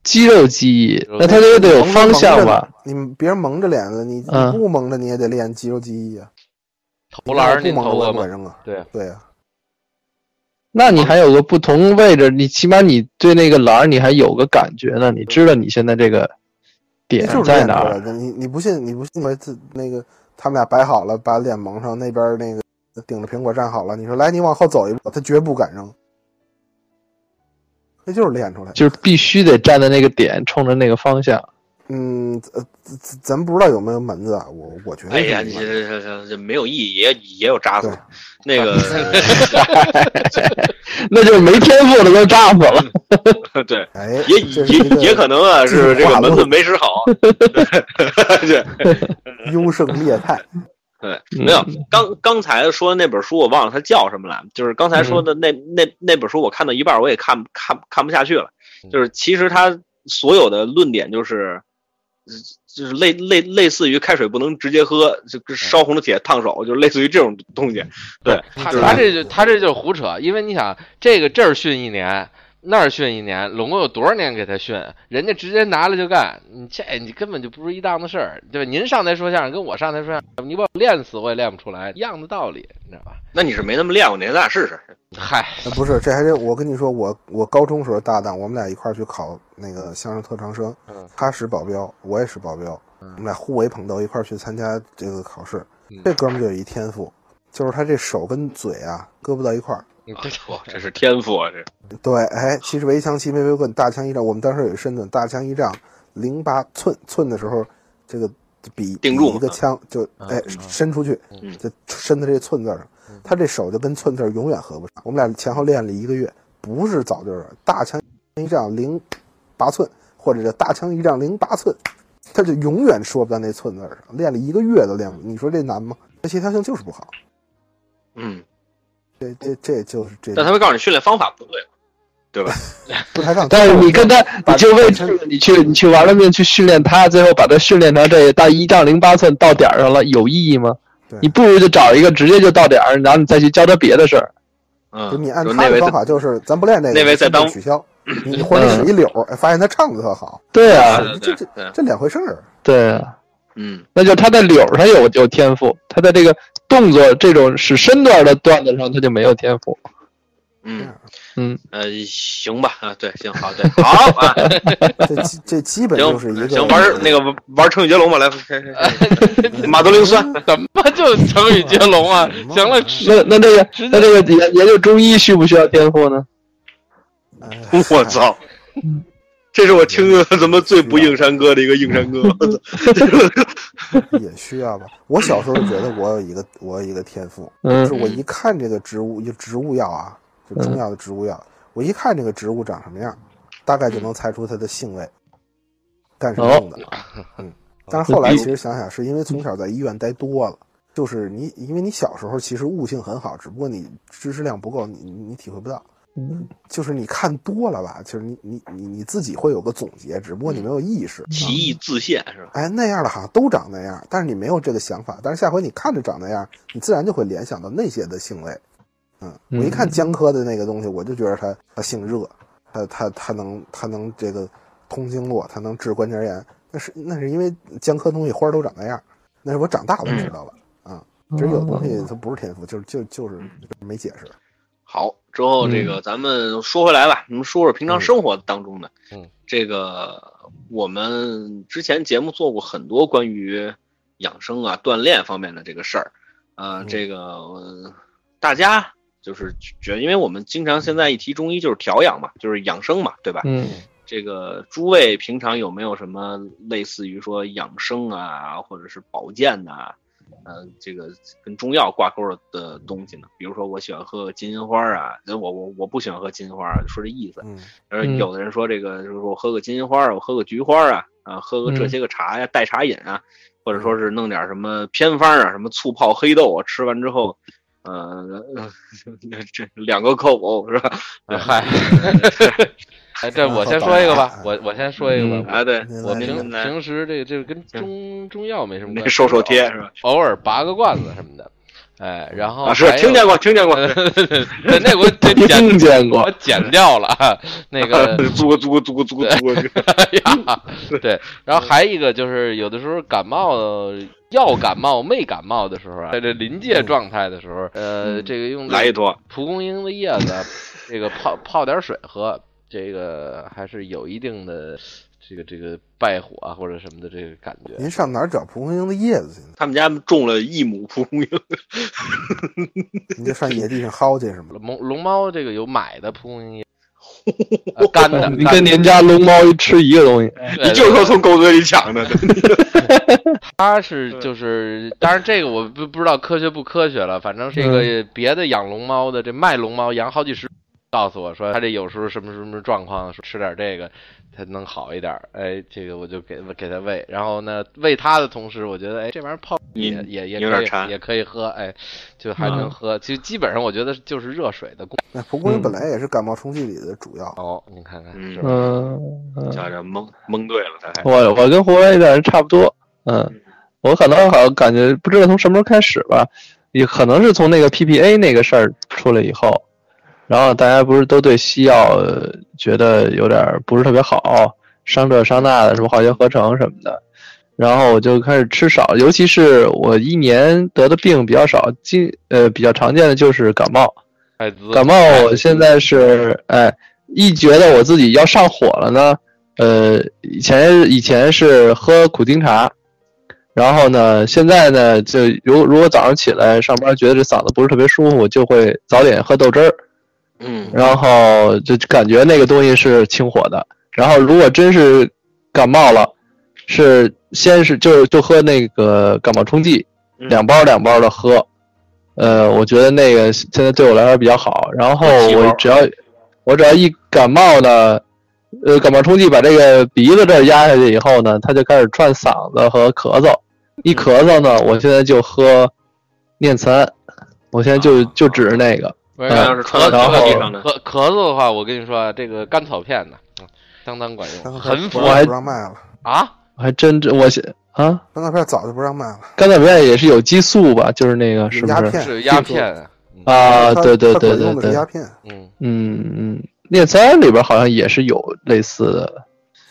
肌肉记忆？那他这得有方向吧？
你别人蒙着脸子，你
嗯
你不蒙着你也得练肌肉记忆啊。
投篮儿
不蒙着
您投过吗？
扔啊。
对，
对啊，
那你还有个不同位置，你起码你对那个篮儿你还有个感觉呢，你知道你现在这个点在哪儿？
练出来的。你你不信你不信？我这那个他们俩摆好了，把脸蒙上，那边那个顶着苹果站好了，你说来，你往后走一步，他绝不敢扔，那就是练出来。
就是必须得站在那个点，冲着那个方向。
嗯，呃，咱咱不知道有没有门子啊，我我觉得
哎呀，这这这这没有意义，也也有渣
子。
那个
那就是没天赋的都炸死了。
对，
哎，
也也也可能啊，是这个门子没使好。对
优胜劣汰。
对，没有。刚刚才说的那本书我忘了它叫什么了，就是刚才说的那那那本书我看到一半我也看看看不下去了。就是其实它所有的论点就是，呃就是类类类似于开水不能直接喝，就烧红的铁烫手，就类似于这种东西。对，就是
他他这就他这就是胡扯，因为你想这个这儿训一年，那儿训一年，拢共有多少年给他训？人家直接拿了就干，你这你根本就不是一档子事儿，对吧？您上台说相声跟我上台说相声，你把我练死我也练不出来，一样的道理，你知道吧？
那你是没那么练过，你咱俩试试。
嗨，
呃不是，这还是我跟你说，我我高中时候搭档，我们俩一块儿去考那个相声特长生
嗯，
他是保镖，我也是保镖，我们俩互为捧逗，一块儿去参加这个考试
嗯。
这哥们儿就有一天赋，就是他这手跟嘴啊搁不到一块儿。
你这
哇，这是天赋啊！这
对，哎，其实围墙齐眉为棍，大枪一丈。我们当时有一身段，大枪一丈零八寸寸的时候，这个比
定住
一个枪就哎
嗯
伸出去，
嗯
就伸到这寸字上。他这手就跟寸字永远合不上。我们俩前后练了一个月，不是早就是大枪一丈零八寸，或者叫大枪一丈零八寸，他就永远说不到那寸字上。练了一个月都练不，你说这难吗？这协调性就是不好。
嗯，
这这这就是这
但他会告诉你训练方法不对，对吧？
不抬杠。
但是你跟他，你就为这个，你去你去玩了命去训练他，最后把他训练成这到一丈零八寸到点儿上了，有意义吗？你不如就找一个直接就到点儿，然后你再去教他别的事儿。
嗯，
就你按他的方法，就是咱不练那个，
那位在当
取消。你或者使一柳发现他唱的特好，
对啊，
这这
对对，
这两回事儿。
对啊，
嗯
那就他在柳上有有天赋，他在这个动作这种使身段的段子上他就没有天赋。
嗯
嗯，
呃，行吧啊，对，行好，对，好啊，
这基这基本就是一个
行行玩那个玩玩成语接龙吧，来，开开开马德林酸，
怎么就成语接龙啊？行了，
那那这个那这个研研究中医需不需要天赋呢？
哎
我操！这是我听过怎么最不硬山歌的一个硬山歌，
也需要吧。我小时候觉得我有一个我有一个天赋，就
嗯
是我一看这个植物，就植物药啊，就中药的植物药，我一看这个植物长什么样，大概就能猜出它的性味，干什么用的。嗯，但是后来其实想想，是因为从小在医院待多了，就是你因为你小时候其实悟性很好，只不过你知识量不够，你你你体会不到。
嗯
就是你看多了吧，就是你你你你自己会有个总结，只不过你没有意识。
奇异自现是吧？
哎，那样的好像都长那样，但是你没有这个想法。但是下回你看着长那样，你自然就会联想到那些的性味。嗯，我一看姜科的那个东西，我就觉得他他性热，他他他能他能这个通经络，他能治关节炎。那是那是因为姜科东西花儿都长那样，那是我长大了知道了。啊，其实有的东西它不是天赋，就是就就是就是没解释。
好，之后这个咱们说回来吧，咱们说说平常生活当中的，
嗯，
这个我们之前节目做过很多关于养生啊、锻炼方面的这个事儿，呃，
嗯。
这个、呃大家就是觉得，因为我们经常现在一提中医就是调养嘛，就是养生嘛，对吧？
嗯。
这个诸位平常有没有什么类似于说养生啊，或者是保健呐、呃，这个跟中药挂钩的东西呢？比如说我喜欢喝金银花啊，我我我不喜欢喝金银花啊，说这意思。
嗯
而
嗯
有的人说这个，就是说我喝个金银花啊，我喝个菊花啊，啊，喝个这些个茶呀，代茶饮啊，或者说是弄点什么偏方啊，什么醋泡黑豆啊，吃完之后，呃，这两个口是吧？
嗨，哎，这我先说一个吧，我我先说一个吧。
啊，对，
嗯
我平平时这个这个跟中中药没什么关系，
那收手贴是吧？
偶尔拔个罐子什么的，哎，然后
啊，是听见过，听见过，
对，那个 我
听见过
我剪掉了啊，那个
租个租个租个租个租个，
哎呀，对，然后还一个就是有的时候感冒要感冒没感冒的时候啊，在这临界状态的时候，呃，这个用
来一坨，
蒲公英的叶子，这个泡泡点水喝，这个还是有一定的这个这个败火啊或者什么的这个感觉。
您上哪儿找蒲公英的叶子去呢？
他们家种了一亩蒲公英，
你就上野地上薅去是吗？
龙龙猫这个有买的蒲公英叶，呃干的，
你跟您家龙猫吃一个东西，
你就说从狗嘴里抢的。
它是就是，当然这个我不不知道科学不科学了，反正这个别的养龙猫的，这卖龙猫养好几十，告诉我说他这有时候什么什么状况，说吃点这个他能好一点儿，哎，这个我就给给他喂，然后呢喂他的同时，我觉得哎这玩意儿泡
你
也也也可以也可以喝，哎，就还能喝，就基本上我觉得就是热水的功。
那蒲公英本来也是感冒冲剂里的主要。
哦，你看看
嗯。
是吧？
嗯。嗯，
瞧瞧，蒙蒙对了，他还。
我我跟胡威的人差不多，嗯，我可能好像感觉不知道从什么时候开始吧，也可能是从那个 PPA 那个事儿出来以后，然后大家不是都对西药呃觉得有点儿不是特别好，伤这伤那的，什么化学合成什么的，然后我就开始吃少，尤其是我一年得的病比较少，今呃比较常见的就是感冒，感冒我现在是哎，一觉得我自己要上火了呢，呃，以前以前是喝苦丁茶，然后呢，现在呢，就如如果早上起来上班觉得这嗓子不是特别舒服，就会早点喝豆汁儿，
嗯
然后就感觉那个东西是清火的。然后如果真是感冒了，是先是就就喝那个感冒冲剂，
嗯
两包两包的喝。呃，我觉得那个现在对我来说比较好。然后我只要我只要一感冒呢，呃，感冒冲剂把这个鼻子这儿压下去以后呢，它就开始串嗓子和咳嗽。一咳嗽呢，我现在就喝念慈庵，我现在就
啊
就指着那个。
不是
嗯
要是传
到
咳
地
上的
咳咳嗽的话，我跟你说啊，这个甘草片呢，嗯相当管用，很符
片不让
我还
不让卖了，
啊。
还真真我现啊，
甘草片早就不让卖了，
甘草片也是有激素吧？就是那个是不是？
有鸦片
是鸦片啊，
对对对对对
用的是，鸦片，
嗯，
嗯嗯，念慈庵里边好像也是有类似的。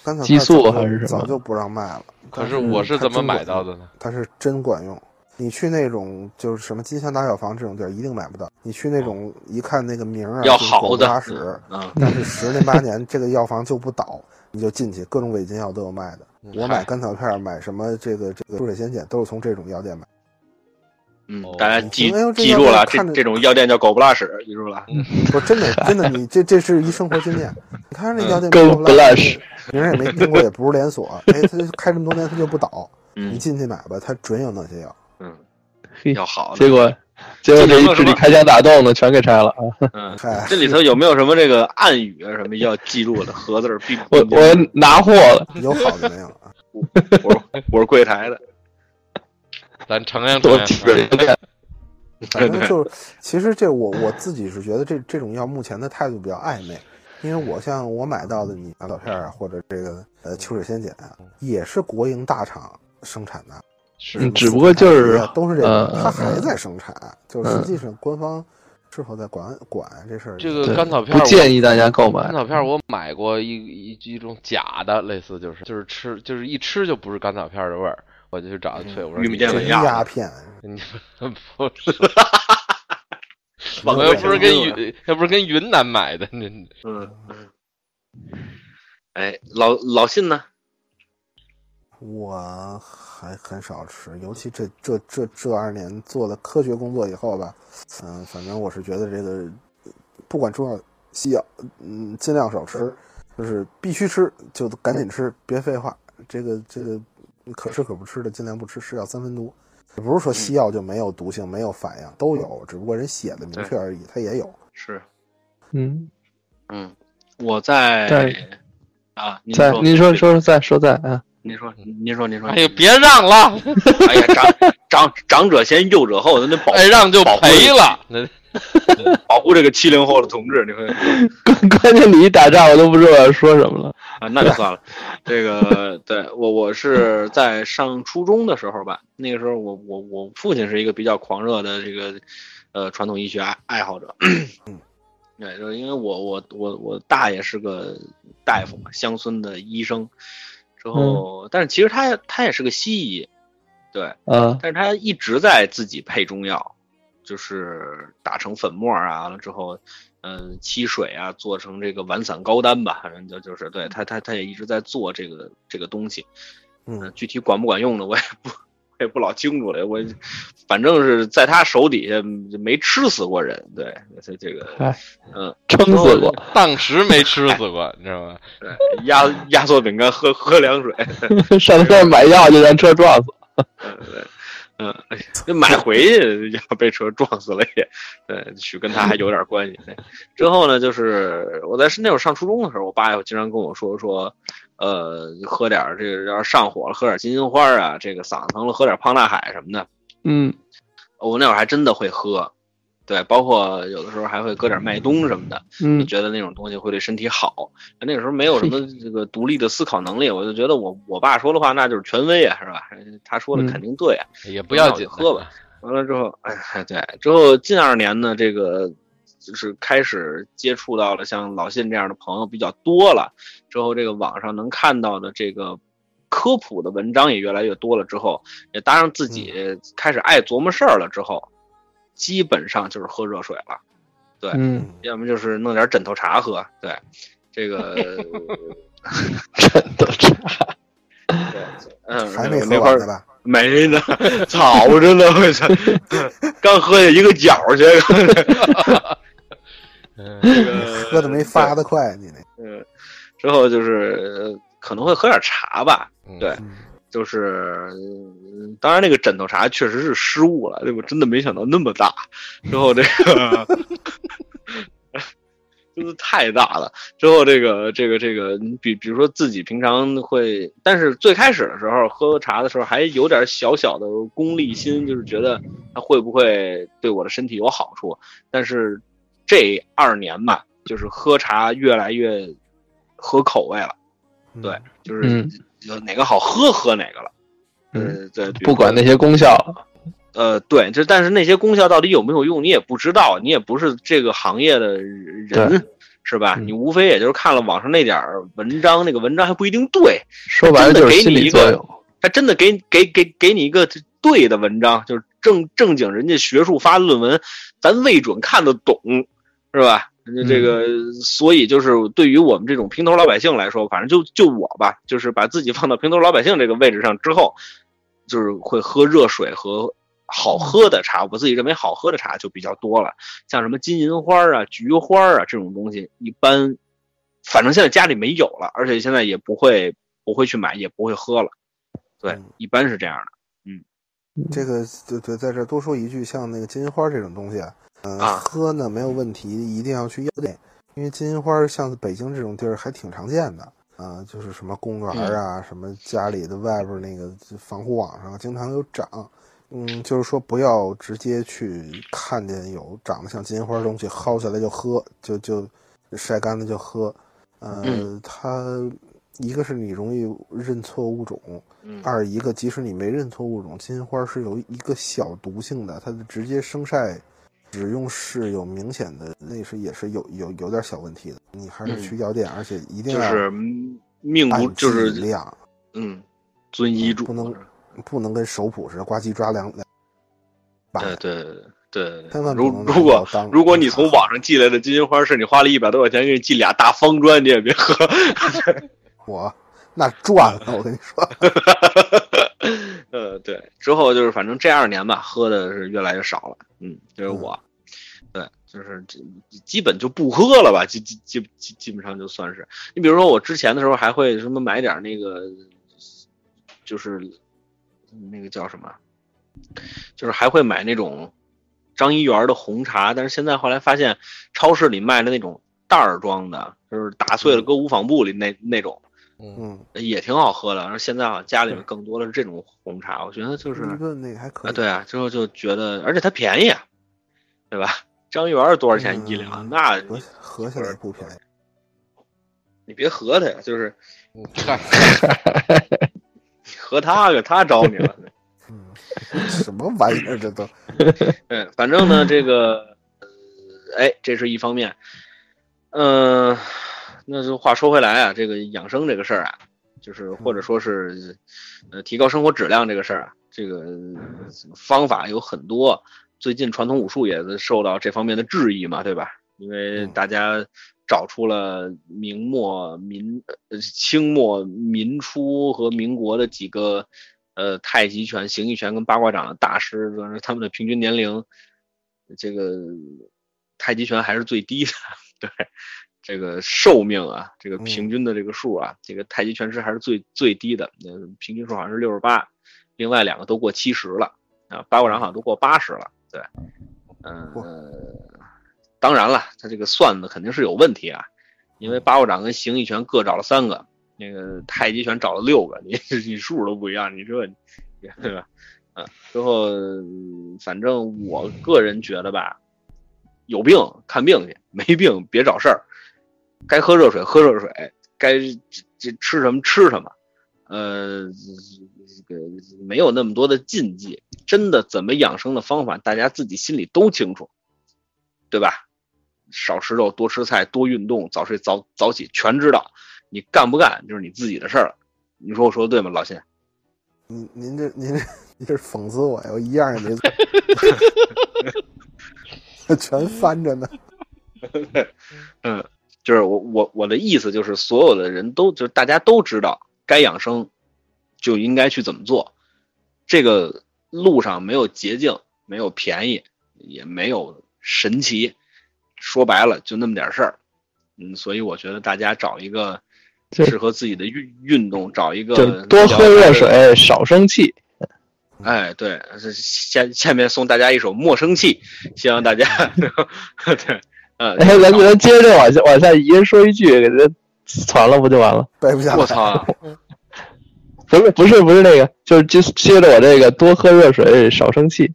甘草
激素还是什么
早就不让卖了。
可是我是怎么买到的呢？
它是真管用。你去那种就是什么金香大药房这种地儿一定买不到。你去那种一看那个名儿啊，
要
就是
好的
广巴使，
嗯
但是十年八年这个药房就不倒，你就进去，各种违禁药都有卖的。我买甘草片儿，买什么这个这个注水仙碱，都是从这种药店买。
哦，
嗯大家记记住了，这这种药店叫狗不拉屎，记住了。
不真的，真的，你这这是一生活经验。你看那药店
狗不拉
屎
屎，
名儿也没听过，也不是连锁，哎，他开这么多年，他就不倒。你
嗯
进去买吧，他准有那些药。
要好的。
结果结果这一智力开枪打洞的全给拆了啊！
嗯，
嗨，
这里头有没有什么这个暗语啊？什么要记住的？盒子
我我拿货了，
有好的没有啊？
我是我是柜台的，
咱承认承
我
认，
体质有点
反正 就是，其实这我我自己是觉得这这种药目前的态度比较暧昧，因为我像我买到的你马草片啊，或者这个呃秋水仙碱啊，也是国营大厂生产的，
是
嗯只不过就是
都是这个，
嗯
它还在生产，就是实际上官方是否在管管这事儿？
这个甘草片
不建议大家购买
甘。草片我买过一一一种假的，类似就是就是吃就是一吃就不是甘草片的味儿，我就去找他退，我说
玉米淀粉压
鸦片，
你不是，
往
我又不是跟
云，
云又不是跟云南买的，那
嗯嗯。哎，老老信呢？
我还很少吃，尤其这这这这二年做了科学工作以后吧，嗯、反正我是觉得这个不管中药西药，嗯，尽量少吃，就是必须吃就赶紧吃，别废话。这个这个可吃可不吃的尽量不吃，是药三分毒。也不是说西药就没有毒性、没有反应，都有，只不过人写的明确而已，它也有。
是，
嗯，
嗯，我在
在
啊，您说，
在您说，说在说在啊，
您说，您说，您说。
哎呀别让了，
哎呀，长长长者先，幼者后，咱得保
哎让就赔了，那
保护这个七零后的同志，你会
关关键你一打仗，我都不知道我要说什么了。
啊，那就算了。这个对我我是在上初中的时候吧，那个时候我我我父亲是一个比较狂热的这个呃传统医学爱爱好者。对，就是因为我我我我大爷是个大夫嘛，乡村的医生，之后，但是其实他他也是个西医，对，
嗯，
但是他一直在自己配中药，就是打成粉末啊，完了之后，嗯，沏水啊，做成这个丸散膏丹吧，反正就就是对他他他也一直在做这个这个东西，
嗯，
具体管不管用呢我也不我也不老清楚了，我反正是在他手底下没吃死过人，对，这这个
哎
嗯，
撑死过，
当时没吃死过，你知道吗？
对，压压缩饼干喝喝凉水，
上车买药就让车撞死。
嗯对。嗯，哎呀，这买回去要被车撞死了也，对，许跟他还有点关系。对，之后呢，就是我在那会儿上初中的时候，我爸又经常跟我说说，呃，喝点儿这个要是上火了，喝点金银花啊，这个嗓子疼了，喝点胖大海什么的。
嗯，
我那会儿还真的会喝，对，包括有的时候还会搁点麦冬什么的，
嗯，
觉得那种东西会对身体好。那个时候没有什么这个独立的思考能力，我就觉得我我爸说的话那就是权威啊，是吧？他说的肯定对啊。
也不要紧，
喝吧。完了之后，哎，对，之后近二年呢，这个就是开始接触到了像老信这样的朋友比较多了，之后这个网上能看到的这个科普的文章也越来越多了，之后也搭上自己开始爱琢磨事儿了，之后基本上就是喝热水了，对，
嗯，
要么就是弄点枕头茶喝，对，这个
枕头茶，
对，嗯，
还没喝完呢吧？
没呢，早着呢，我操，刚喝下一个角去，
嗯
这个
喝的没发的快，你那
嗯，之后就是呃可能会喝点茶吧，
嗯
对，就是嗯当然那个枕头茶确实是失误了，我真的没想到那么大，之后这个真的 太大了。之后这个这个这个，你比比如说自己平常会，但是最开始的时候喝茶的时候还有点小小的功利心，就是觉得它会不会对我的身体有好处。但是这二年吧，就是喝茶越来越合口味了，对，就是
嗯。
有哪个好喝喝哪个了。
嗯，
呃，对，
不管那些功效，
呃，对，就但是那些功效到底有没有用，你也不知道，你也不是这个行业的人，是吧？
嗯。
你无非也就是看了网上那点儿文章，那个文章还不一定对，
说白了就是心理作用。
他真的给给给给你一个对的文章，就是正正经人家学术发论文，咱未准看得懂，是吧？这个，所以就是对于我们这种平头老百姓来说，反正就就我吧，就是把自己放到平头老百姓这个位置上之后，就是会喝热水和好喝的茶。我自己认为好喝的茶就比较多了，像什么金银花啊、菊花啊这种东西，一般，反正现在家里没有了，而且现在也不会不会去买，也不会喝了。对
嗯，
一般是这样的。
这个对对，在这儿多说一句，像那个金银花这种东西嗯，呃，
啊
喝呢没有问题，一定要去药店，因为金银花像北京这种地儿还挺常见的啊、就是什么公园啊，什么家里的外边那个防护网上经常有长。嗯，就是说不要直接去看见有长得像金银花的东西薅下来就喝，就就晒干了就喝。呃，
嗯
它一个是你容易认错物种，
嗯
二一个，即使你没认错物种，金银花是有一个小毒性的，它的直接生晒使用是有明显的，那是也是有有有点小问题的。你还是去药店，而且一定要
是命不
按
就是
剂量，
嗯，遵医嘱
不能不能跟手谱似的呱唧抓两两把。
对对对对
千万
如如果如果你从网上寄来的金银花是你花了一百多块钱给你寄俩大方砖，你也别喝。
我那赚了，我跟你说，
呃，对，之后就是反正这二年吧，喝的是越来越少了。嗯，就是我，对，就是基基本就不喝了吧，基基基基基本上就算是。你比如说我之前的时候还会什么买点那个，就是那个叫什么，就是还会买那种张一元的红茶，但是现在后来发现超市里卖的那种袋儿装的，就是打碎了搁无纺布里那那种。
嗯，
也挺好喝的，然后现在好像家里面更多的是这种红茶，我觉得就是
一顿那个还可
啊，
以。
对啊，之后就觉得，而且它便宜啊，对吧？张一元多少钱一两？
嗯
那
合合下来不便宜。
你别合他呀，就是
嗨，
合他个，他招你了。
嗯，什么玩意儿这都？
嗯，反正呢，这个，呃哎，这是一方面。嗯、那就话说回来啊，这个养生这个事儿啊，就是或者说是，呃，提高生活质量这个事儿啊，这个方法有很多。最近传统武术也受到这方面的质疑嘛，对吧？因为大家找出了明末民、呃清末民初和民国的几个呃太极拳、形意拳跟八卦掌的大师，就是他们的平均年龄，这个太极拳还是最低的，对。这个寿命啊，这个平均的这个数啊，这个太极拳师还是最最低的，嗯，平均数好像是六十八，另外两个都过七十了啊，八卦掌好像都过八十了，对，嗯、当然了，他这个算的肯定是有问题啊，因为八卦掌跟形意拳各找了三个，那个太极拳找了六个，你 你数都不一样，你说 对吧？啊，最后嗯反正我个人觉得吧，有病看病去，没病别找事儿。该喝热水喝热水，该这这吃什么吃什么，呃，这个没有那么多的禁忌，真的怎么养生的方法，大家自己心里都清楚，对吧？少吃肉，多吃菜，多运动，早睡早早起，全知道。你干不干就是你自己的事儿了。你说我说的对吗，老辛？
您您这您这您这是讽刺我呀？我一样也没做，全翻着呢。
嗯。就是我我我的意思就是，所有的人都就是大家都知道该养生，就应该去怎么做。这个路上没有捷径，没有便宜，也没有神奇。说白了，就那么点事儿。嗯，所以我觉得大家找一个适合自己的运运动，找一个
多喝热水，少生气。
哎，对，下下面送大家一首《莫生气》，希望大家 对。嗯，
哎，咱咱接着往下往下，一人说一句，给他传了不就完了？
背不下。
我操！
不是不是不是那个，就是接接着我这个多喝热水，少生气。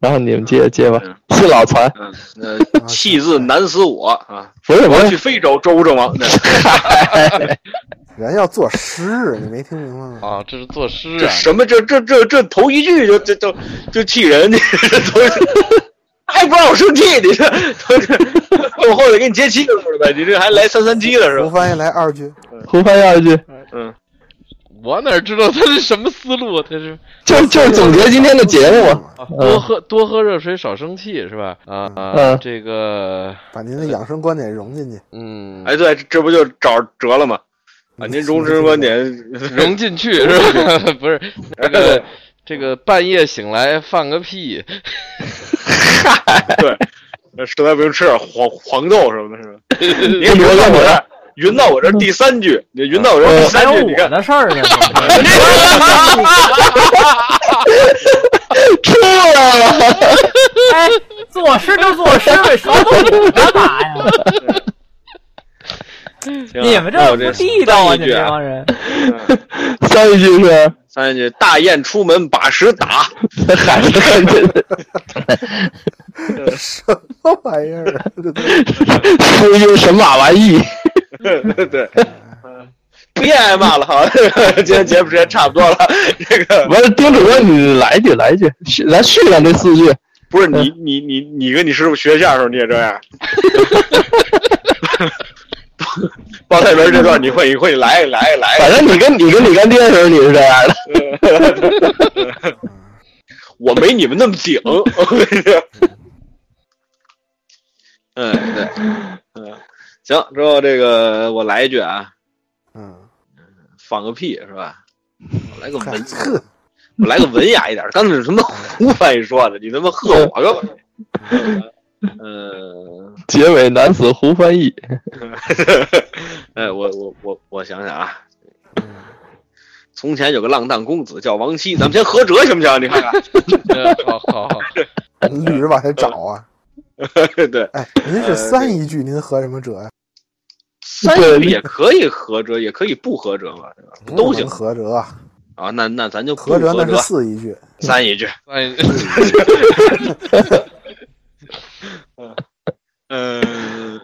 然后你们接着接吧，气老传。
嗯，呃，气字难死我啊！
不是，
我去非洲周周王。
人要作诗，你没听明白吗？
啊，这是作诗。
这什么？这这这这头一句就就就就气人，你还不让我生气？你这，我后头给你接气了呗？你这还来三三七了是吧？
胡翻译来二句，
胡翻译二句。
嗯，
我哪知道他是什么思路？他是
就就是总结今天的节目，
多喝多喝热水，少生气，是吧？啊啊，这个
把您的养生观点融进去。
嗯，
哎，对，这不就找辙了吗？把您融生观点
融进去是吧？不是 这个这个半夜醒来放个屁。
对，实在不行吃点黄黄豆什么的，是吧？你云到我这，云到我这第三句，你云到我这第三句，你看
的事儿呢？
出来了！
哎，作诗就作诗呗，说都干嘛呀？你们这不地道啊！你这帮人。
上一句是
上一句，大雁出门把屎打，
还是看见
什么玩意儿？
说一句神马玩意？
对对，别挨骂了哈！今天节目时间差不多了，这个
完了，丁主任你来一句，来一句，咱续上这四句。
不是你你你你跟你师傅学相声时候你也这样？报菜名这段你会你会来来来，
反正你跟你跟你干爹的时候你是这样的，
我没你们那么顶，我跟你说。嗯，对，嗯，行，之后这个我来一句啊，
嗯，
放个屁是吧？我来个文，我来个文雅一点。刚才是什么胡翻译说的？你他妈喝我干嘛？嗯，
结尾男子胡翻译。
哎，我我我我想想啊，从前有个浪荡公子叫王七，咱们先合辙行不行？你看看，
好好好，
捋着 往下找啊。
对，
哎，您是三一句，您合什么辙呀？
三一句也可以合辙，也可以不合辙嘛，都行。
合辙
啊，那那咱就
合
辙，
那是四一句，
三一句，
三一句。
嗯嗯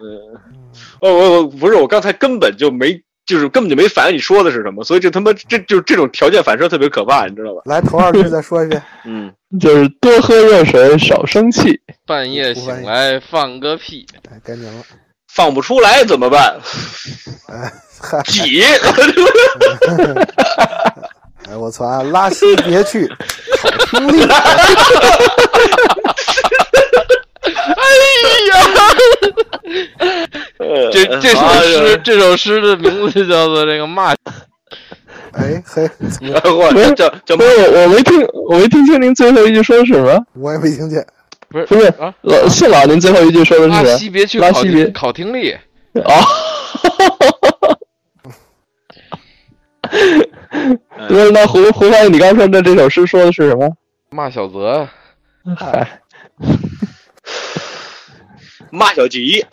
哦，我我不是，我刚才根本就没，就是根本就没反应你说的是什么，所以这他妈这就这种条件反射特别可怕，你知道吧？
来，头二句再说一遍。
嗯，
就是多喝热水，少生气。
半夜醒来放个屁，
哎，该您了。
放不出来怎么办？
哎，
挤。
哎，我操！拉稀别去，好听力。
这这首诗，这首诗的名字就叫做这个骂。
哎嘿，怎么
我叫叫
不是我我没听我没听清您最后一句说的是什么？
我也没听见。
不是
不是
啊，
老谢老，您最后一句说的是什么？
西别去考
拉西别
听考听力。
哦，不是那胡胡翻译，你刚说的这首诗说的是什么？
骂小泽，
嗨，
骂小吉。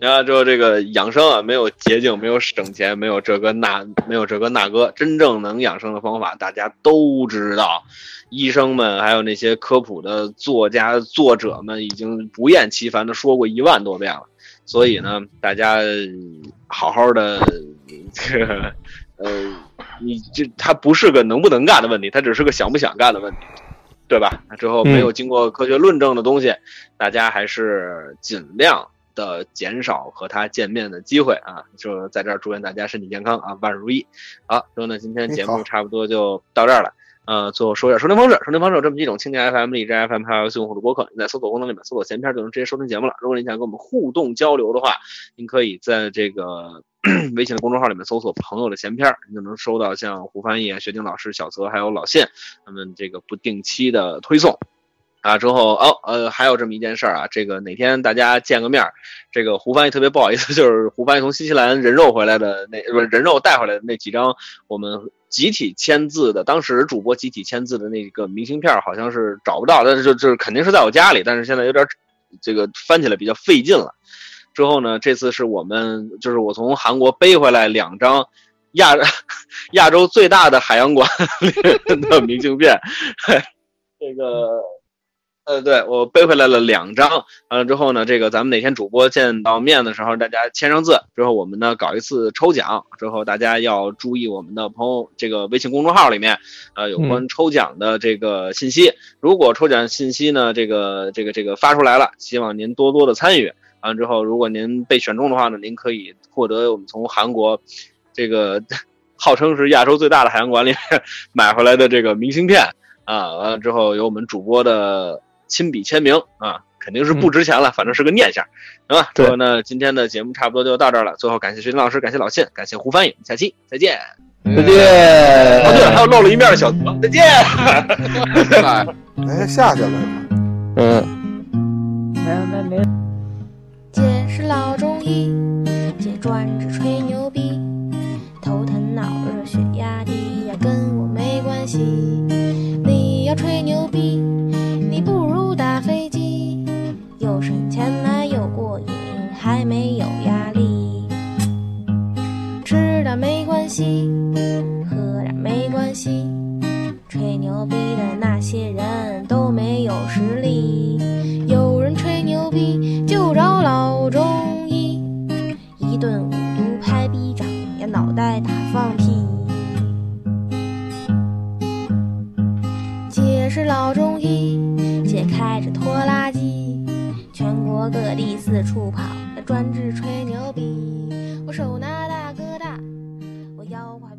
然后之后这个养生啊，没有捷径，没有省钱，没有这个那，没有这个那个，真正能养生的方法大家都知道，医生们还有那些科普的作家作者们已经不厌其烦的说过一万多遍了。所以呢，大家好好的这个呃，你这它不是个能不能干的问题，它只是个想不想干的问题，对吧？那之后没有经过科学论证的东西，大家还是尽量的减少和他见面的机会啊！就在这儿祝愿大家身体健康啊，万事如意。好，之后呢，今天节目差不多就到这儿了。呃，最后说一下收听方式，收听方式有这么几种：蜻蜓 FM、荔枝 FM 还有用户的播客。你在搜索功能里面搜索“闲篇”就能直接收听节目了。如果你想跟我们互动交流的话，您可以在这个 微信的公众号里面搜索“朋友的闲篇”，你就能收到像胡翻译、学丁老师、小泽还有老谢他们这个不定期的推送。啊，之后哦，呃，还有这么一件事儿啊，这个哪天大家见个面儿，这个胡翻译特别不好意思，就是胡翻译从新西兰人肉回来的那不是人肉带回来的那几张我们集体签字的，当时主播集体签字的那个明信片好像是找不到，但是就就是肯定是在我家里，但是现在有点这个翻起来比较费劲了。之后呢，这次是我们就是我从韩国背回来两张亚 亚洲最大的海洋馆的 明信片，这个。呃，对我背回来了两张，完了之后呢，这个咱们哪天主播见到面的时候，大家签上字之后，我们呢搞一次抽奖，之后大家要注意我们的朋友这个微信公众号里面，呃，有关抽奖的这个信息。如果抽奖信息呢，这个这个这个发出来了，希望您多多的参与。完了之后，如果您被选中的话呢，您可以获得我们从韩国这个 号称是亚洲最大的海洋馆里面 买回来的这个明信片啊。完了之后，有我们主播的。亲笔签名啊，肯定是不值钱了，反正是个念想，行吧？
对
说呢，今天的节目差不多就到这儿了。最后感谢学林老师，感谢老信，感谢胡翻译，下期再见。
再见。
哦，对了，还有露了一面的小泽，再见。
哎
哎，下去了。
嗯，
没有没没。
姐是老中医，姐专治吹牛逼，头疼脑热血压低呀，跟我没关系。你要吹牛逼，你不如打飞机，又省钱来又过瘾，还没有压力。吃点没关系，喝点没关系，吹牛逼的那些人都没有实力。有人吹牛逼就找老中医，一顿五毒拍逼掌呀，脑袋打放屁。姐是老中医，姐开着拖拉机，全国各地四处跑，专治吹牛逼。我手拿大哥大，我腰挎。